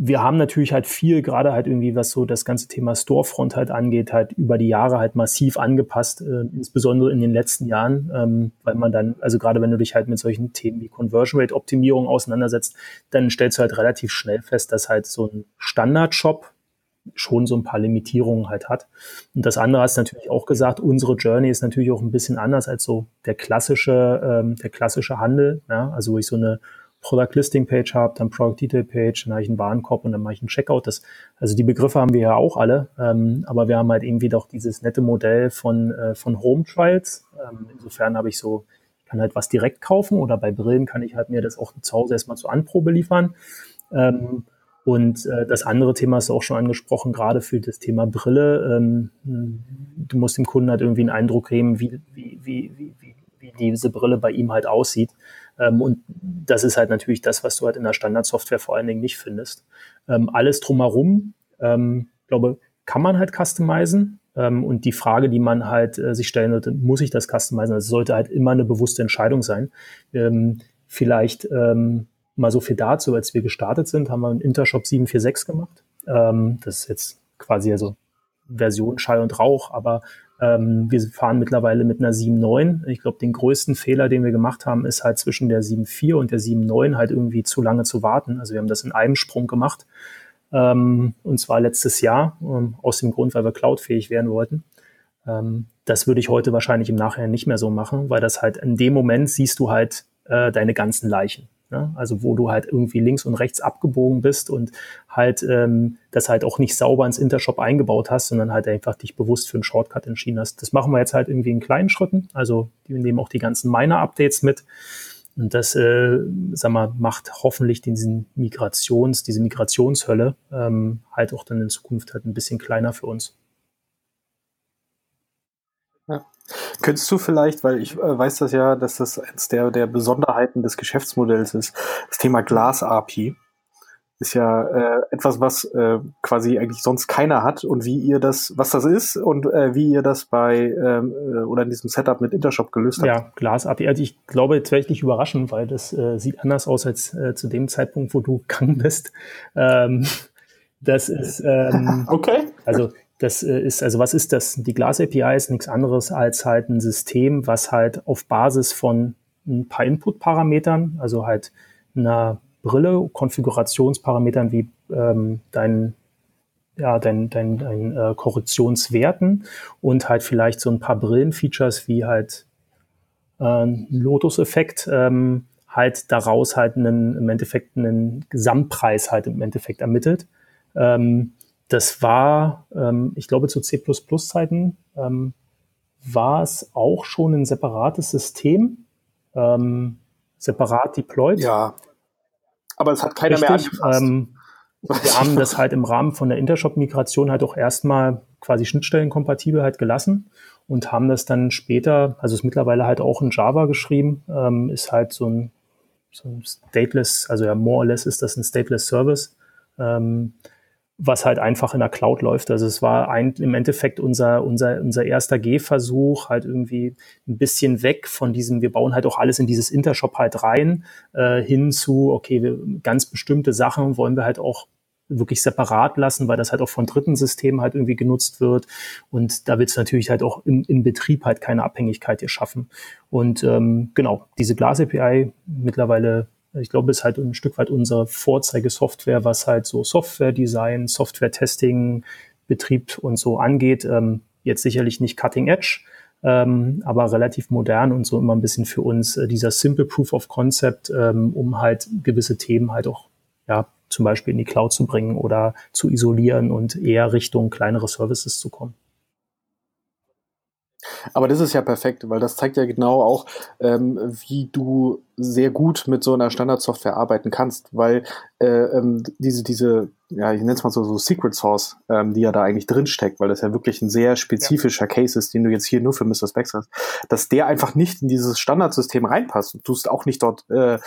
wir haben natürlich halt viel, gerade halt irgendwie, was so das ganze Thema Storefront halt angeht, halt über die Jahre halt massiv angepasst, äh, insbesondere in den letzten Jahren, ähm, weil man dann, also gerade wenn du dich halt mit solchen Themen wie Conversion Rate Optimierung auseinandersetzt, dann stellst du halt relativ schnell fest, dass halt so ein Standard-Shop schon so ein paar Limitierungen halt hat. Und das andere du natürlich auch gesagt, unsere Journey ist natürlich auch ein bisschen anders als so der klassische, ähm, der klassische Handel, ja, also wo ich so eine Product Listing Page habe, dann Product Detail Page, dann habe ich einen Warenkorb und dann mache ich einen Checkout. Das, also die Begriffe haben wir ja auch alle, ähm, aber wir haben halt irgendwie doch dieses nette Modell von, äh, von Home Trials. Ähm, insofern habe ich so, ich kann halt was direkt kaufen oder bei Brillen kann ich halt mir das auch zu Hause erstmal zur Anprobe liefern. Ähm, und äh, das andere Thema ist auch schon angesprochen, gerade für das Thema Brille. Ähm, du musst dem Kunden halt irgendwie einen Eindruck geben, wie, wie, wie, wie, wie diese Brille bei ihm halt aussieht. Ähm, und das ist halt natürlich das, was du halt in der Standardsoftware vor allen Dingen nicht findest. Ähm, alles drumherum, ähm, glaube, kann man halt customizen. Ähm, und die Frage, die man halt äh, sich stellen sollte, muss ich das customizen? Das sollte halt immer eine bewusste Entscheidung sein. Ähm, vielleicht ähm, mal so viel dazu, als wir gestartet sind, haben wir einen Intershop 746 gemacht. Ähm, das ist jetzt quasi also Version Schall und Rauch, aber ähm, wir fahren mittlerweile mit einer 7.9. Ich glaube, den größten Fehler, den wir gemacht haben, ist halt zwischen der 7.4 und der 7.9 halt irgendwie zu lange zu warten. Also wir haben das in einem Sprung gemacht. Ähm, und zwar letztes Jahr, ähm, aus dem Grund, weil wir cloudfähig werden wollten. Ähm, das würde ich heute wahrscheinlich im Nachhinein nicht mehr so machen, weil das halt in dem Moment siehst du halt äh, deine ganzen Leichen. Ne? Also wo du halt irgendwie links und rechts abgebogen bist und halt ähm, das halt auch nicht sauber ins Intershop eingebaut hast, sondern halt einfach dich bewusst für einen Shortcut entschieden hast. Das machen wir jetzt halt irgendwie in kleinen Schritten. Also wir nehmen auch die ganzen Miner-Updates mit. Und das, äh, sag mal, macht hoffentlich diesen Migrations, diese Migrationshölle ähm, halt auch dann in Zukunft halt ein bisschen kleiner für uns. Ja. Könntest du vielleicht, weil ich äh, weiß das ja, dass das eines der, der Besonderheiten des Geschäftsmodells ist, das Thema Glas-API ist ja äh, etwas, was äh, quasi eigentlich sonst keiner hat und wie ihr das, was das ist und äh, wie ihr das bei ähm, äh, oder in diesem Setup mit Intershop gelöst habt. Ja, Glas-API. Also ich glaube, jetzt werde ich dich überraschen, weil das äh, sieht anders aus als äh, zu dem Zeitpunkt, wo du [laughs] gegangen bist. Ähm, das ist ähm, [laughs] okay. Also das äh, ist, also was ist das? Die Glas API ist nichts anderes als halt ein System, was halt auf Basis von ein paar Input-Parametern, also halt einer Brille, Konfigurationsparametern wie ähm, dein, ja, dein, dein, dein äh, Korrektionswerten und halt vielleicht so ein paar Brillenfeatures wie halt äh, Lotus-Effekt, ähm, halt daraus halt einen, im Endeffekt einen Gesamtpreis halt im Endeffekt ermittelt. Ähm, das war, ähm, ich glaube, zu C++-Zeiten ähm, war es auch schon ein separates System, ähm, separat deployed. Ja, aber es hat keiner Richtig, mehr angefasst. Ähm, [laughs] wir haben das halt im Rahmen von der Intershop-Migration halt auch erstmal quasi schnittstellenkompatibel halt gelassen und haben das dann später, also ist mittlerweile halt auch in Java geschrieben, ähm, ist halt so ein, so ein stateless, also ja, more or less ist das ein stateless Service. Ähm, was halt einfach in der Cloud läuft. Also es war ein, im Endeffekt unser, unser, unser erster Gehversuch, halt irgendwie ein bisschen weg von diesem, wir bauen halt auch alles in dieses Intershop halt rein, äh, hin zu, okay, wir, ganz bestimmte Sachen wollen wir halt auch wirklich separat lassen, weil das halt auch von dritten Systemen halt irgendwie genutzt wird. Und da willst du natürlich halt auch im, im Betrieb halt keine Abhängigkeit hier schaffen. Und ähm, genau, diese Glas API mittlerweile ich glaube, es ist halt ein Stück weit unsere Vorzeigesoftware, was halt so Software-Design, Software-Testing, Betrieb und so angeht. Ähm, jetzt sicherlich nicht Cutting Edge, ähm, aber relativ modern und so immer ein bisschen für uns äh, dieser Simple Proof of Concept, ähm, um halt gewisse Themen halt auch, ja, zum Beispiel in die Cloud zu bringen oder zu isolieren und eher Richtung kleinere Services zu kommen. Aber das ist ja perfekt, weil das zeigt ja genau auch, ähm, wie du sehr gut mit so einer Standardsoftware arbeiten kannst, weil äh, ähm, diese, diese, ja, ich nenne es mal so, so Secret Source, ähm, die ja da eigentlich drinsteckt, weil das ja wirklich ein sehr spezifischer ja. Case ist, den du jetzt hier nur für Mr. Specs hast, dass der einfach nicht in dieses Standardsystem reinpasst und du es auch nicht dort äh,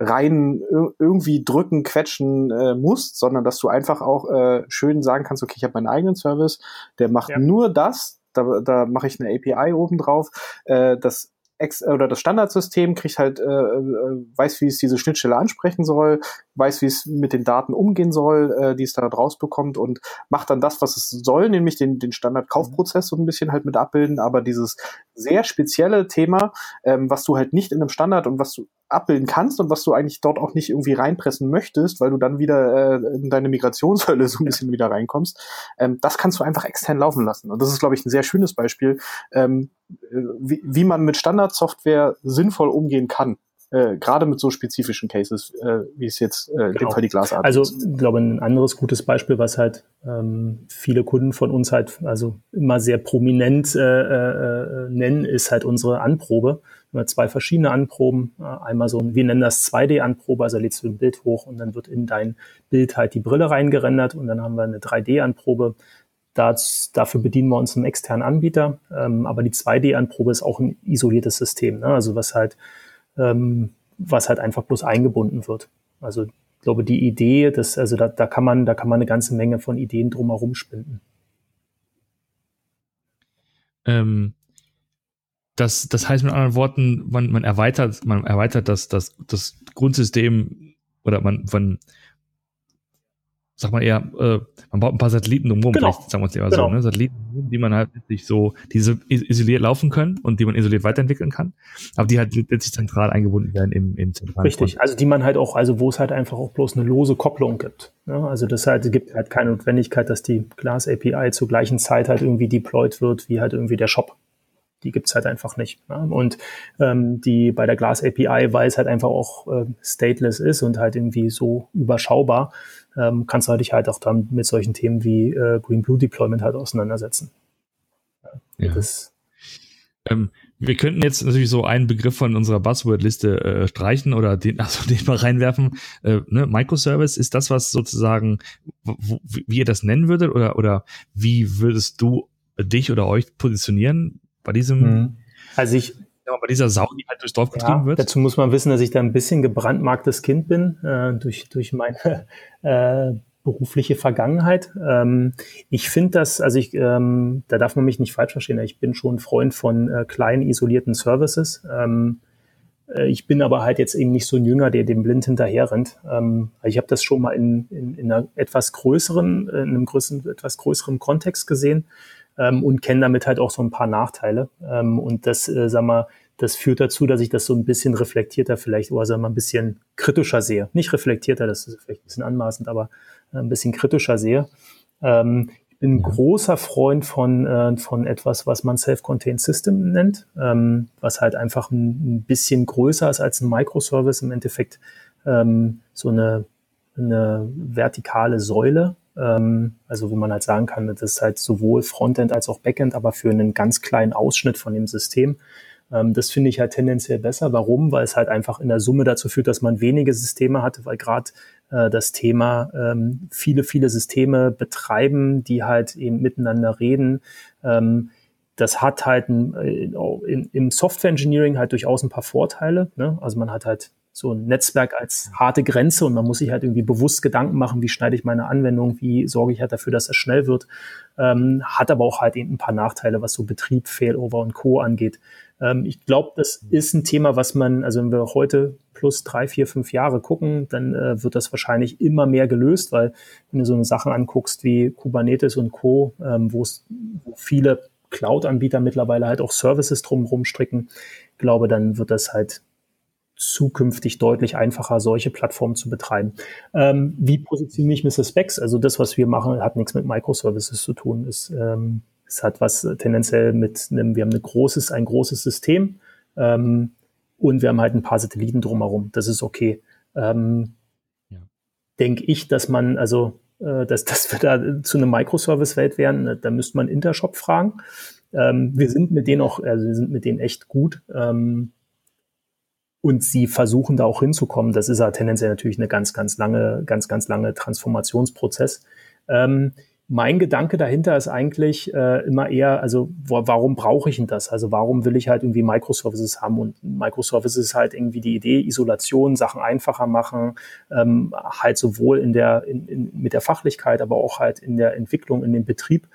rein irgendwie drücken, quetschen äh, musst, sondern dass du einfach auch äh, schön sagen kannst, okay, ich habe meinen eigenen Service, der macht ja. nur das, da, da mache ich eine API oben drauf. Äh, das Ex oder das Standardsystem kriegt halt, äh, äh, weiß, wie es diese Schnittstelle ansprechen soll, weiß, wie es mit den Daten umgehen soll, äh, die es da rausbekommt und macht dann das, was es soll, nämlich den, den Standard-Kaufprozess so ein bisschen halt mit abbilden, aber dieses sehr spezielle Thema, ähm, was du halt nicht in einem Standard und was du abbilden kannst und was du eigentlich dort auch nicht irgendwie reinpressen möchtest, weil du dann wieder äh, in deine Migrationshölle [laughs] so ein bisschen wieder reinkommst, ähm, das kannst du einfach extern laufen lassen. Und das ist, glaube ich, ein sehr schönes Beispiel, ähm, äh, wie, wie man mit Standardsoftware sinnvoll umgehen kann. Äh, gerade mit so spezifischen Cases, äh, wie es jetzt äh, in dem Fall die Glasart Also, ich glaube, ein anderes gutes Beispiel, was halt ähm, viele Kunden von uns halt also immer sehr prominent äh, äh, nennen, ist halt unsere Anprobe. Zwei verschiedene Anproben. Äh, einmal so ein, wir nennen das 2D-Anprobe, also lädst du ein Bild hoch und dann wird in dein Bild halt die Brille reingerendert und dann haben wir eine 3D-Anprobe. Das, dafür bedienen wir uns einen externen Anbieter, ähm, aber die 2D-Anprobe ist auch ein isoliertes System, ne? also was halt, ähm, was halt einfach bloß eingebunden wird. Also ich glaube, die Idee, dass, also da, da kann man, da kann man eine ganze Menge von Ideen drumherum spinnen. Ähm, das, das heißt mit anderen Worten, man, man erweitert, man erweitert das, das, das Grundsystem oder man, man sag mal eher, äh, man baut ein paar Satelliten drumherum, genau. sagen wir es eher genau. so, ne? Satelliten, die man halt sich so, die so isoliert laufen können und die man isoliert weiterentwickeln kann, aber die halt letztlich zentral eingebunden werden im, im zentralen Richtig, Grund. also die man halt auch, also wo es halt einfach auch bloß eine lose Kopplung gibt. Ne? Also das halt, gibt halt keine Notwendigkeit, dass die Glass API zur gleichen Zeit halt irgendwie deployed wird, wie halt irgendwie der Shop die gibt's halt einfach nicht. Ne? Und ähm, die bei der Glass API, weil es halt einfach auch äh, stateless ist und halt irgendwie so überschaubar, ähm, kannst du dich halt auch dann mit solchen Themen wie äh, Green Blue Deployment halt auseinandersetzen. Ja. Das, ähm, wir könnten jetzt natürlich so einen Begriff von unserer Buzzword-Liste äh, streichen oder den, [laughs] also den mal reinwerfen. Äh, ne? Microservice, ist das was sozusagen, wo, wie ihr das nennen würdet oder, oder wie würdest du dich oder euch positionieren? Bei diesem, mhm. also ich, ja, bei dieser Sau, die halt durchs Dorf getrieben ja, wird. Dazu muss man wissen, dass ich da ein bisschen gebrandmarktes Kind bin, äh, durch, durch meine [laughs] äh, berufliche Vergangenheit. Ähm, ich finde das, also ich, ähm, da darf man mich nicht falsch verstehen, ich bin schon Freund von äh, kleinen, isolierten Services. Ähm, äh, ich bin aber halt jetzt eben nicht so ein Jünger, der dem blind hinterher rennt. Ähm, ich habe das schon mal in, in, in einer etwas größeren, in einem größeren, etwas größeren Kontext gesehen ähm, und kenne damit halt auch so ein paar Nachteile. Ähm, und das, äh, sag mal, das führt dazu, dass ich das so ein bisschen reflektierter vielleicht oder sag mal ein bisschen kritischer sehe. Nicht reflektierter, das ist vielleicht ein bisschen anmaßend, aber äh, ein bisschen kritischer sehe. Ähm, ich bin ja. großer Freund von, äh, von etwas, was man Self-Contained System nennt, ähm, was halt einfach ein, ein, bisschen größer ist als ein Microservice, im Endeffekt ähm, so eine, eine vertikale Säule, also wo man halt sagen kann, das ist halt sowohl Frontend als auch Backend, aber für einen ganz kleinen Ausschnitt von dem System. Ähm, das finde ich halt tendenziell besser. Warum? Weil es halt einfach in der Summe dazu führt, dass man wenige Systeme hat, weil gerade äh, das Thema ähm, viele, viele Systeme betreiben, die halt eben miteinander reden. Ähm, das hat halt ein, äh, im Software Engineering halt durchaus ein paar Vorteile. Ne? Also man hat halt so ein Netzwerk als harte Grenze und man muss sich halt irgendwie bewusst Gedanken machen, wie schneide ich meine Anwendung, wie sorge ich halt dafür, dass es schnell wird. Ähm, hat aber auch halt eben ein paar Nachteile, was so Betrieb, Failover und Co. angeht. Ähm, ich glaube, das ist ein Thema, was man, also wenn wir heute plus drei, vier, fünf Jahre gucken, dann äh, wird das wahrscheinlich immer mehr gelöst, weil wenn du so eine Sachen anguckst wie Kubernetes und Co., ähm, wo es viele Cloud-Anbieter mittlerweile halt auch Services drumherum stricken, glaube, dann wird das halt zukünftig deutlich einfacher, solche Plattformen zu betreiben. Ähm, wie positioniere ich Mr. Specs? Also das, was wir machen, hat nichts mit Microservices zu tun. Es, ähm, es hat was tendenziell mit einem, wir haben ein großes, ein großes System ähm, und wir haben halt ein paar Satelliten drumherum. Das ist okay. Ähm, ja. Denke ich, dass man, also äh, dass, [laughs] dass wir da zu einer Microservice-Welt wären, da müsste man Intershop fragen. Ähm, wir sind mit denen auch, also wir sind mit denen echt gut. Und sie versuchen da auch hinzukommen. Das ist ja tendenziell natürlich eine ganz, ganz lange, ganz, ganz lange Transformationsprozess. Ähm, mein Gedanke dahinter ist eigentlich äh, immer eher, also wo, warum brauche ich denn das? Also warum will ich halt irgendwie Microservices haben? Und Microservices ist halt irgendwie die Idee, Isolation, Sachen einfacher machen, ähm, halt sowohl in der, in, in, mit der Fachlichkeit, aber auch halt in der Entwicklung, in dem Betrieb.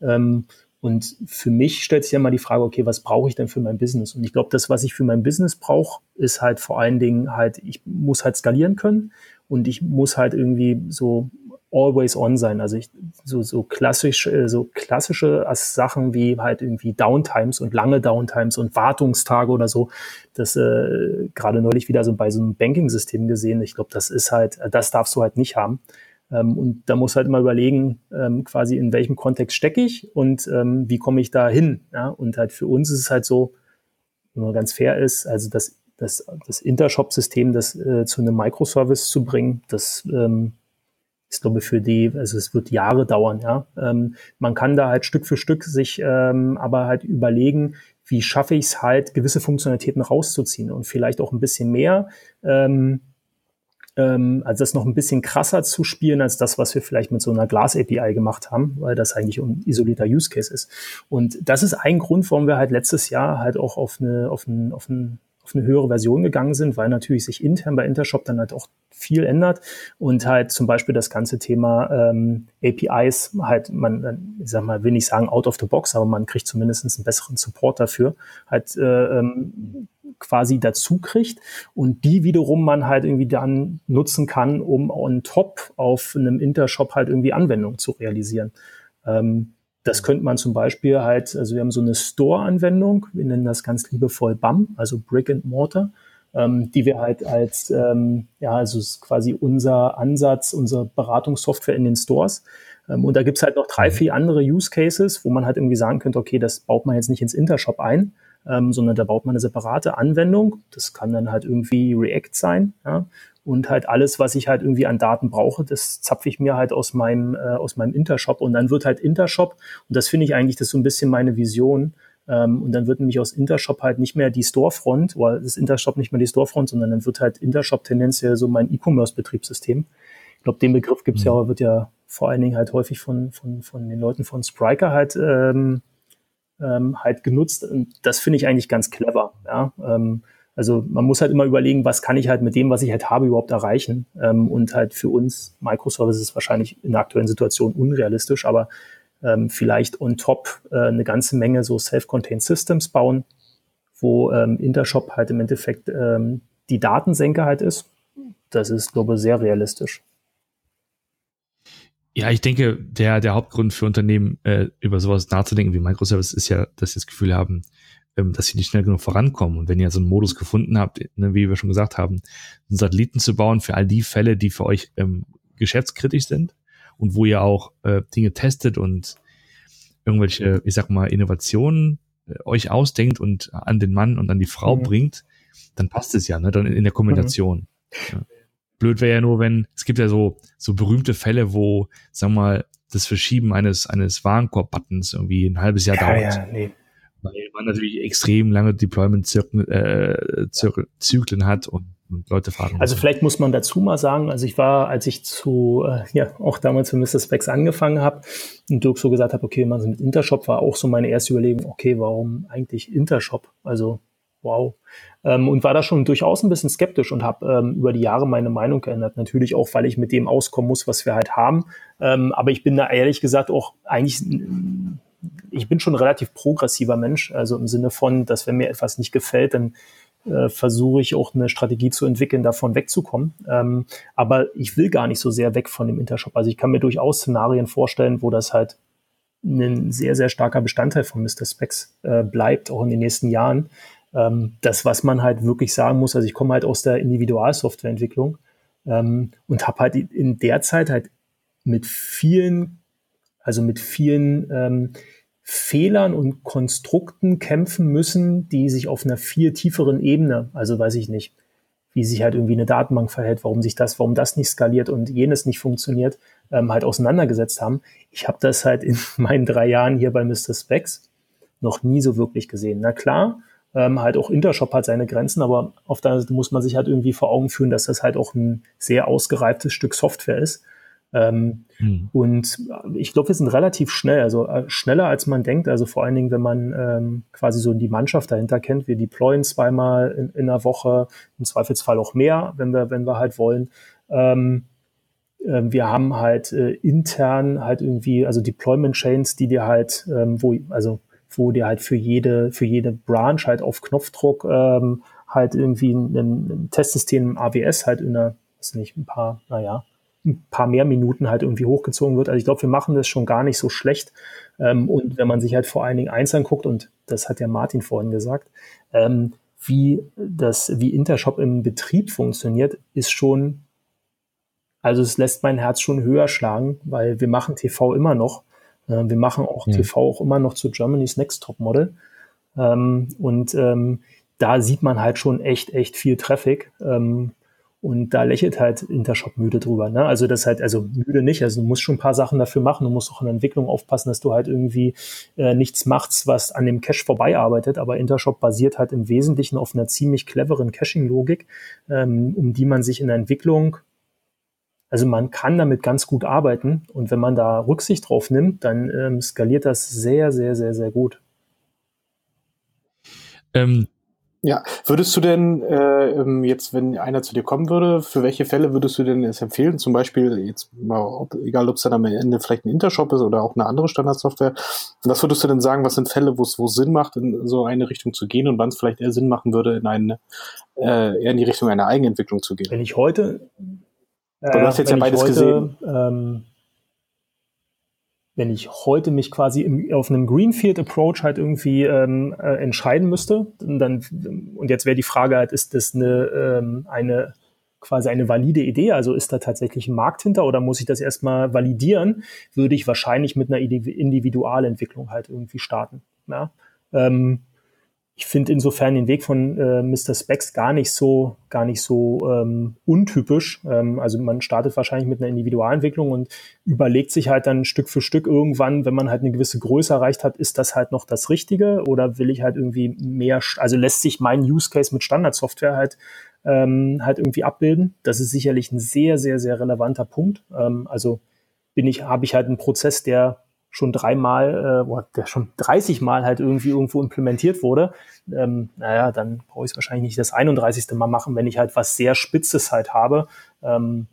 Ähm, und für mich stellt sich ja mal die Frage, okay, was brauche ich denn für mein Business? Und ich glaube, das, was ich für mein Business brauche, ist halt vor allen Dingen halt, ich muss halt skalieren können und ich muss halt irgendwie so always on sein. Also ich, so, so klassisch, äh, so klassische Sachen wie halt irgendwie Downtimes und lange Downtimes und Wartungstage oder so. Das äh, gerade neulich wieder so bei so einem Banking-System gesehen. Ich glaube, das ist halt, das darfst du halt nicht haben. Ähm, und da muss halt immer überlegen, ähm, quasi in welchem Kontext stecke ich und ähm, wie komme ich da hin. Ja? Und halt für uns ist es halt so, wenn man ganz fair ist, also das, das, das Intershop-System, das äh, zu einem Microservice zu bringen, das ähm, ist, glaube ich, für die, also es wird Jahre dauern, ja. Ähm, man kann da halt Stück für Stück sich ähm, aber halt überlegen, wie schaffe ich es halt, gewisse Funktionalitäten rauszuziehen und vielleicht auch ein bisschen mehr, ähm, ähm, also das noch ein bisschen krasser zu spielen als das, was wir vielleicht mit so einer Glas-API gemacht haben, weil das eigentlich ein isolierter Use Case ist. Und das ist ein Grund, warum wir halt letztes Jahr halt auch auf eine, auf ein, auf ein auf eine höhere Version gegangen sind, weil natürlich sich intern bei Intershop dann halt auch viel ändert und halt zum Beispiel das ganze Thema ähm, APIs halt man, ich sag mal, will nicht sagen out of the box, aber man kriegt zumindest einen besseren Support dafür, halt äh, ähm, quasi dazu kriegt und die wiederum man halt irgendwie dann nutzen kann, um on top auf einem Intershop halt irgendwie Anwendungen zu realisieren. Ähm, das könnte man zum Beispiel halt, also wir haben so eine Store-Anwendung, wir nennen das ganz liebevoll BAM, also Brick and Mortar, ähm, die wir halt als, ähm, ja, also ist quasi unser Ansatz, unsere Beratungssoftware in den Stores. Ähm, und da gibt's halt noch drei, mhm. vier andere Use Cases, wo man halt irgendwie sagen könnte, okay, das baut man jetzt nicht ins Intershop ein, ähm, sondern da baut man eine separate Anwendung. Das kann dann halt irgendwie React sein. Ja? Und halt alles, was ich halt irgendwie an Daten brauche, das zapfe ich mir halt aus meinem, äh, aus meinem Intershop. Und dann wird halt Intershop, und das finde ich eigentlich, das ist so ein bisschen meine Vision, ähm, und dann wird nämlich aus Intershop halt nicht mehr die Storefront, oder das Intershop nicht mehr die Storefront, sondern dann wird halt Intershop tendenziell so mein E-Commerce-Betriebssystem. Ich glaube, den Begriff gibt's mhm. ja, wird ja vor allen Dingen halt häufig von, von, von den Leuten von Spriker halt, ähm, ähm, halt genutzt. Und das finde ich eigentlich ganz clever. Ja? Ähm, also man muss halt immer überlegen, was kann ich halt mit dem, was ich halt habe, überhaupt erreichen. Ähm, und halt für uns Microservices wahrscheinlich in der aktuellen Situation unrealistisch, aber ähm, vielleicht on top äh, eine ganze Menge so Self-Contained Systems bauen, wo ähm, Intershop halt im Endeffekt ähm, die Datensenke halt ist. Das ist, glaube ich, sehr realistisch. Ja, ich denke, der, der Hauptgrund für Unternehmen, äh, über sowas nachzudenken wie Microservice, ist ja, dass sie das Gefühl haben, ähm, dass sie nicht schnell genug vorankommen. Und wenn ihr so einen Modus gefunden habt, ne, wie wir schon gesagt haben, einen Satelliten zu bauen für all die Fälle, die für euch ähm, geschäftskritisch sind und wo ihr auch äh, Dinge testet und irgendwelche, ich sag mal, Innovationen äh, euch ausdenkt und an den Mann und an die Frau mhm. bringt, dann passt es ja, ne? Dann in der Kombination. Mhm. Ja. Blöd wäre ja nur, wenn, es gibt ja so, so berühmte Fälle, wo, sag mal, das Verschieben eines, eines Warenkorb-Buttons irgendwie ein halbes Jahr ja, dauert. Ja, nee weil man natürlich extrem lange Deployment-Zyklen äh, Zyklen hat und, Leute fragen. Also vielleicht muss man dazu mal sagen, also ich war, als ich zu, äh, ja, auch damals für Mr. Specs angefangen habe und Dirk so gesagt habe, okay, man mit Intershop war auch so meine erste Überlegung, okay, warum eigentlich Intershop? Also wow. Ähm, und war da schon durchaus ein bisschen skeptisch und habe ähm, über die Jahre meine Meinung geändert. Natürlich auch, weil ich mit dem auskommen muss, was wir halt haben. Ähm, aber ich bin da ehrlich gesagt auch eigentlich ich bin schon ein relativ progressiver Mensch, also im Sinne von, dass wenn mir etwas nicht gefällt, dann äh, versuche ich auch eine Strategie zu entwickeln, davon wegzukommen. Ähm, aber ich will gar nicht so sehr weg von dem Intershop. Also ich kann mir durchaus Szenarien vorstellen, wo das halt ein sehr, sehr starker Bestandteil von Mr. Specs äh, bleibt, auch in den nächsten Jahren. Ähm, das, was man halt wirklich sagen muss, also ich komme halt aus der Individualsoftwareentwicklung ähm, und habe halt in der Zeit halt mit vielen, also mit vielen ähm, Fehlern und Konstrukten kämpfen müssen, die sich auf einer viel tieferen Ebene, also weiß ich nicht, wie sich halt irgendwie eine Datenbank verhält, warum sich das, warum das nicht skaliert und jenes nicht funktioniert, ähm, halt auseinandergesetzt haben. Ich habe das halt in [laughs] meinen drei Jahren hier bei Mr. Specs noch nie so wirklich gesehen. Na klar, ähm, halt auch Intershop hat seine Grenzen, aber auf der Seite muss man sich halt irgendwie vor Augen führen, dass das halt auch ein sehr ausgereiftes Stück Software ist ähm, mhm. Und ich glaube, wir sind relativ schnell, also äh, schneller als man denkt. Also vor allen Dingen, wenn man ähm, quasi so die Mannschaft dahinter kennt. Wir deployen zweimal in, in einer Woche, im Zweifelsfall auch mehr, wenn wir, wenn wir halt wollen. Ähm, äh, wir haben halt äh, intern halt irgendwie, also Deployment Chains, die dir halt, ähm, wo, also wo dir halt für jede, für jede Branch halt auf Knopfdruck ähm, halt irgendwie ein, ein Testsystem AWS halt in einer, weiß nicht, ein paar, naja, ein paar mehr Minuten halt irgendwie hochgezogen wird. Also ich glaube, wir machen das schon gar nicht so schlecht. Ähm, und wenn man sich halt vor allen Dingen eins anguckt, und das hat ja Martin vorhin gesagt, ähm, wie das, wie Intershop im Betrieb funktioniert, ist schon, also es lässt mein Herz schon höher schlagen, weil wir machen TV immer noch. Äh, wir machen auch ja. TV auch immer noch zu Germany's Next Top Model. Ähm, und ähm, da sieht man halt schon echt, echt viel Traffic. Ähm, Und da lächelt halt Intershop müde drüber. Ne? Also das halt, also müde nicht. Also du musst schon ein paar Sachen dafür machen. Du musst auch in der Entwicklung aufpassen, dass du halt irgendwie äh, nichts machst, was an dem Cache vorbeiarbeitet. Aber Intershop basiert halt im Wesentlichen auf einer ziemlich cleveren Caching-Logik, ähm, um die man sich in der Entwicklung also man kann damit ganz gut arbeiten und wenn man da Rücksicht drauf nimmt, dann ähm, skaliert das sehr, sehr, sehr, sehr gut. Ähm, ja, würdest du denn äh, ähm, jetzt, wenn einer zu dir kommen würde, für welche Fälle würdest du denn es empfehlen? Zum Beispiel, jetzt mal, ob, egal ob es dann am Ende vielleicht ein Intershop ist oder auch eine andere Standardsoftware, was würdest du denn sagen, was sind Fälle, wo es Sinn macht, in so eine Richtung zu gehen und wann es vielleicht eher Sinn machen würde, in eine, äh, eher in die Richtung einer Eigenentwicklung zu gehen? Wenn ich heute äh, du hast jetzt ja beides heute, gesehen. Ähm, wenn ich heute mich quasi im, auf einem Greenfield Approach halt irgendwie ähm, äh, entscheiden müsste, dann und jetzt wäre die Frage halt, ist das eine, ähm, eine quasi eine valide Idee, also ist da tatsächlich ein Markt hinter oder muss ich das erstmal validieren, würde ich wahrscheinlich mit einer Individualentwicklung halt irgendwie starten. Ja? Ähm, ich finde insofern den Weg von äh, Mr. Specs gar nicht so, gar nicht so ähm, untypisch. Ähm, also man startet wahrscheinlich mit einer Individualentwicklung und überlegt sich halt dann Stück für Stück irgendwann, wenn man halt eine gewisse Größe erreicht hat, ist das halt noch das Richtige oder will ich halt irgendwie mehr, also lässt sich mein Use Case mit Standardsoftware halt ähm, halt irgendwie abbilden. Das ist sicherlich ein sehr, sehr, sehr relevanter Punkt. Ähm, also bin ich, habe ich halt einen Prozess, der schon dreimal, äh, der schon 30 Mal halt irgendwie irgendwo implementiert wurde, ähm, naja, dann brauche ich es wahrscheinlich nicht das 31. Mal machen, wenn ich halt was sehr Spitzes halt habe. Ähm,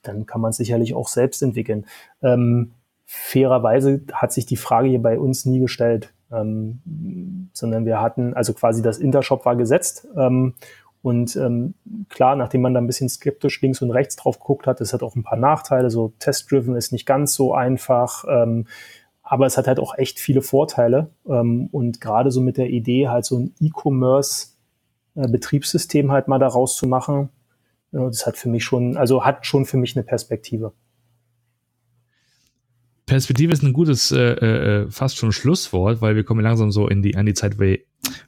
dann kann man es sicherlich auch selbst entwickeln. Ähm, fairerweise hat sich die Frage hier bei uns nie gestellt, ähm, sondern wir hatten, also quasi das Intershop war gesetzt ähm, und ähm, klar, nachdem man da ein bisschen skeptisch links und rechts drauf geguckt hat, es hat auch ein paar Nachteile. So Test-Driven ist nicht ganz so einfach. Ähm, aber es hat halt auch echt viele Vorteile. Ähm, und gerade so mit der Idee, halt so ein E-Commerce-Betriebssystem halt mal daraus zu machen, äh, das hat für mich schon, also hat schon für mich eine Perspektive. Perspektive ist ein gutes, äh, äh, fast schon Schlusswort, weil wir kommen langsam so in die, an die Zeit,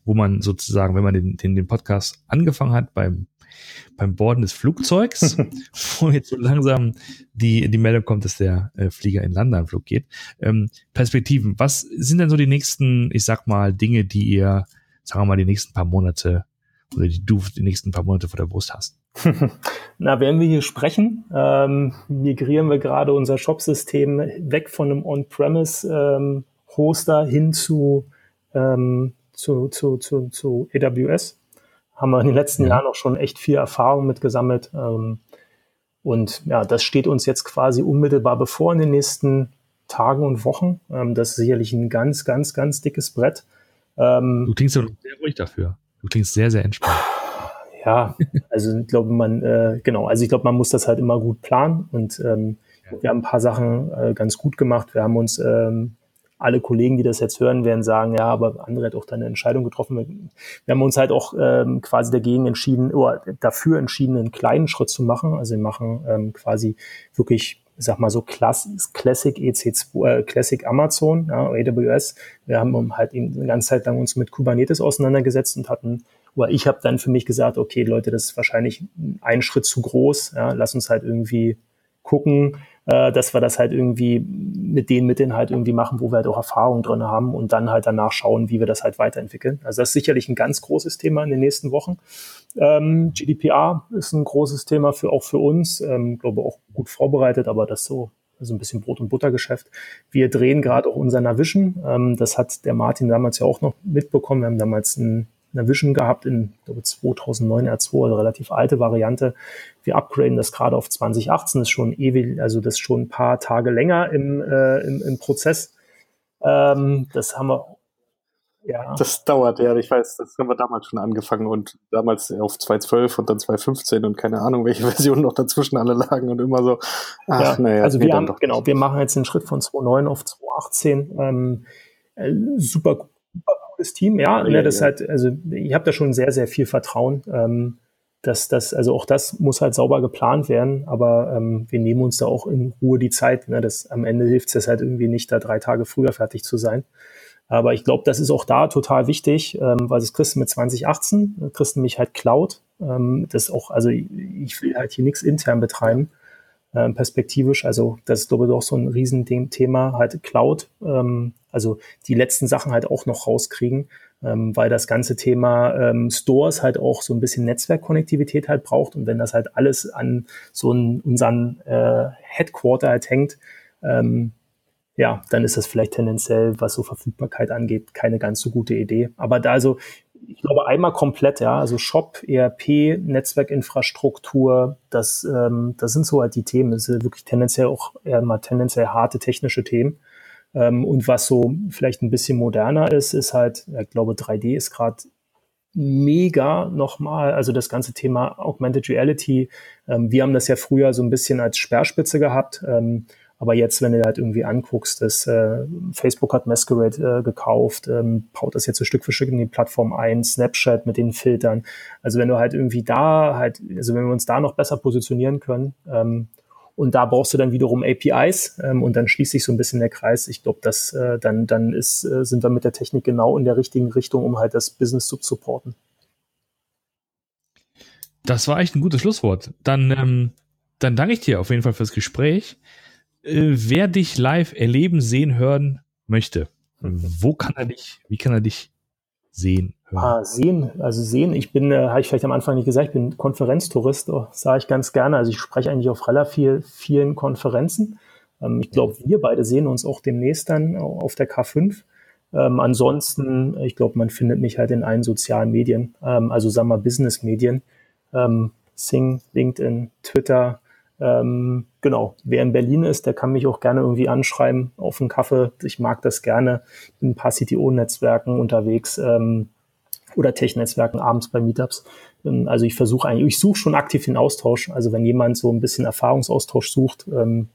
wo man sozusagen, wenn man den, den, den Podcast angefangen hat beim, beim Borden des Flugzeugs, [laughs] wo jetzt so langsam die, die Meldung kommt, dass der äh, Flieger in Landeanflug geht. Ähm, Perspektiven, was sind denn so die nächsten, ich sag mal, Dinge, die ihr, sagen wir mal, die nächsten paar Monate oder die du die nächsten paar Monate vor der Brust hast? [laughs] Na, während wir hier sprechen, ähm, migrieren wir gerade unser Shop-System weg von einem On-Premise-Hoster ähm, hin zu, ähm, zu, zu, zu, zu AWS. Haben wir in den letzten ja. Jahren auch schon echt viel Erfahrung mit gesammelt. Ähm, und ja, das steht uns jetzt quasi unmittelbar bevor in den nächsten Tagen und Wochen. Ähm, das ist sicherlich ein ganz, ganz, ganz dickes Brett. Ähm, du klingst sehr ruhig dafür. Du klingst sehr, sehr entspannt ja, also ich glaube, man, äh, genau, also ich glaube, man muss das halt immer gut planen und ähm, ja. wir haben ein paar Sachen äh, ganz gut gemacht. Wir haben uns ähm, alle Kollegen, die das jetzt hören, werden sagen, ja, aber andere hat auch da eine Entscheidung getroffen. Wir haben uns halt auch ähm, quasi dagegen entschieden, oder dafür entschieden, einen kleinen Schritt zu machen. Also wir machen ähm, quasi wirklich, ich sag mal so Class Classic EC2, äh, Classic Amazon, ja, AWS. Wir haben halt eben eine ganze Zeit lang uns mit Kubernetes auseinandergesetzt und hatten aber ich habe dann für mich gesagt, okay, Leute, das ist wahrscheinlich ein Schritt zu groß. Ja, lass uns halt irgendwie gucken, äh, dass wir das halt irgendwie mit den Mitteln halt irgendwie machen, wo wir halt auch Erfahrung drin haben und dann halt danach schauen, wie wir das halt weiterentwickeln. Also das ist sicherlich ein ganz großes Thema in den nächsten Wochen. Ähm, GDPR ist ein großes Thema für auch für uns, ähm, glaube auch gut vorbereitet, aber das so also ein bisschen Brot- und Buttergeschäft. Wir drehen gerade auch unser Navision. Ähm, das hat der Martin damals ja auch noch mitbekommen. Wir haben damals ein eine Vision gehabt in glaube 2009 R2, also relativ alte Variante. Wir upgraden das gerade auf 2018, ist schon ewig, also das ist schon ein paar Tage länger im, äh, im, im Prozess. Ähm, das haben wir ja. Das dauert, ja, ich weiß, das haben wir damals schon angefangen und damals auf 2.12 und dann 2.15 und keine Ahnung, welche [laughs] Versionen noch dazwischen alle lagen und immer so. Ach, ja, naja, also wir haben, genau, wir machen jetzt den Schritt von 2.9 auf 2.18. Ähm, äh, super, super cooles Team, ja. ja, ja das ja. halt, also ich habe da schon sehr, sehr viel Vertrauen. Ähm, dass das, also auch das muss halt sauber geplant werden, aber ähm, wir nehmen uns da auch in Ruhe die Zeit. Ne? Das, am Ende hilft es halt irgendwie nicht, da drei Tage früher fertig zu sein. Aber ich glaube, das ist auch da total wichtig, ähm, weil das du mit 2018, kriegst du mich halt Cloud. Ähm, das auch, also ich will halt hier nichts intern betreiben, ähm, perspektivisch. Also das ist, glaube ich, auch so ein Riesenthema, halt Cloud. Ähm, also die letzten Sachen halt auch noch rauskriegen, ähm, weil das ganze Thema ähm, Stores halt auch so ein bisschen Netzwerkkonnektivität halt braucht. Und wenn das halt alles an so einen, unseren äh, Headquarter halt hängt, ähm, ja, dann ist das vielleicht tendenziell, was so Verfügbarkeit angeht, keine ganz so gute Idee. Aber da also, ich glaube, einmal komplett, ja, also Shop, ERP, Netzwerkinfrastruktur, das, ähm, das sind so halt die Themen. Das sind wirklich tendenziell auch eher mal tendenziell harte technische Themen. Ähm, und was so vielleicht ein bisschen moderner ist, ist halt, ich glaube, 3D ist gerade mega nochmal, also das ganze Thema Augmented Reality. Ähm, wir haben das ja früher so ein bisschen als Speerspitze gehabt. Ähm, aber jetzt, wenn du halt irgendwie anguckst, dass äh, Facebook hat Masquerade äh, gekauft, ähm, baut das jetzt so Stück für Stück in die Plattform ein, Snapchat mit den Filtern. Also wenn du halt irgendwie da halt, also wenn wir uns da noch besser positionieren können, ähm, und da brauchst du dann wiederum APIs ähm, und dann schließt sich so ein bisschen der Kreis. Ich glaube, dass äh, dann, dann ist, äh, sind wir mit der Technik genau in der richtigen Richtung, um halt das Business zu supporten. Das war echt ein gutes Schlusswort. Dann, ähm, dann danke ich dir auf jeden Fall fürs Gespräch äh, wer dich live erleben, sehen, hören möchte, wo kann er dich, wie kann er dich sehen? Hören? Ah, sehen, also sehen, ich bin, äh, habe ich vielleicht am Anfang nicht gesagt, ich bin Konferenztourist, oh, sage ich ganz gerne. Also ich spreche eigentlich auf relativ vielen Konferenzen. Ähm, ich glaube, wir beide sehen uns auch demnächst dann auf der K5. Ähm, ansonsten, ich glaube, man findet mich halt in allen sozialen Medien, ähm, also sagen wir Business-Medien, ähm, Sing, LinkedIn, Twitter, ähm, genau, wer in Berlin ist, der kann mich auch gerne irgendwie anschreiben auf einen Kaffee. Ich mag das gerne. Bin ein paar CTO-Netzwerken unterwegs ähm, oder Tech-Netzwerken abends bei Meetups. Ähm, also ich versuche eigentlich, ich suche schon aktiv den Austausch. Also wenn jemand so ein bisschen Erfahrungsaustausch sucht, ähm,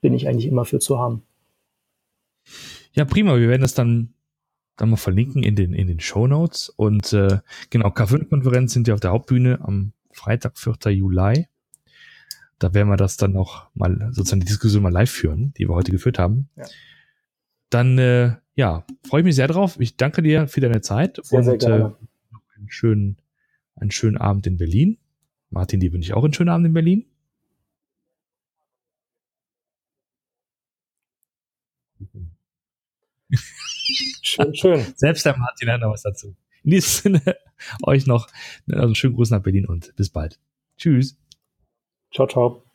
bin ich eigentlich immer für zu haben. Ja, prima. Wir werden das dann dann mal verlinken in den, in den Show Notes. Und äh, genau, K5-Konferenz sind ja auf der Hauptbühne am Freitag, 4. Juli. Da werden wir das dann noch mal sozusagen die Diskussion mal live führen, die wir heute geführt haben. Ja. Dann äh, ja, freue ich mich sehr drauf. Ich danke dir für deine Zeit sehr, und sehr gerne. Äh, einen schönen, einen schönen Abend in Berlin. Martin, dir wünsche ich auch einen schönen Abend in Berlin. [laughs] Schön, schön. Selbst der Martin hat noch was dazu. In diesem Sinne, [laughs] euch noch einen schönen Gruß nach Berlin und bis bald. Tschüss. Ciao, ciao.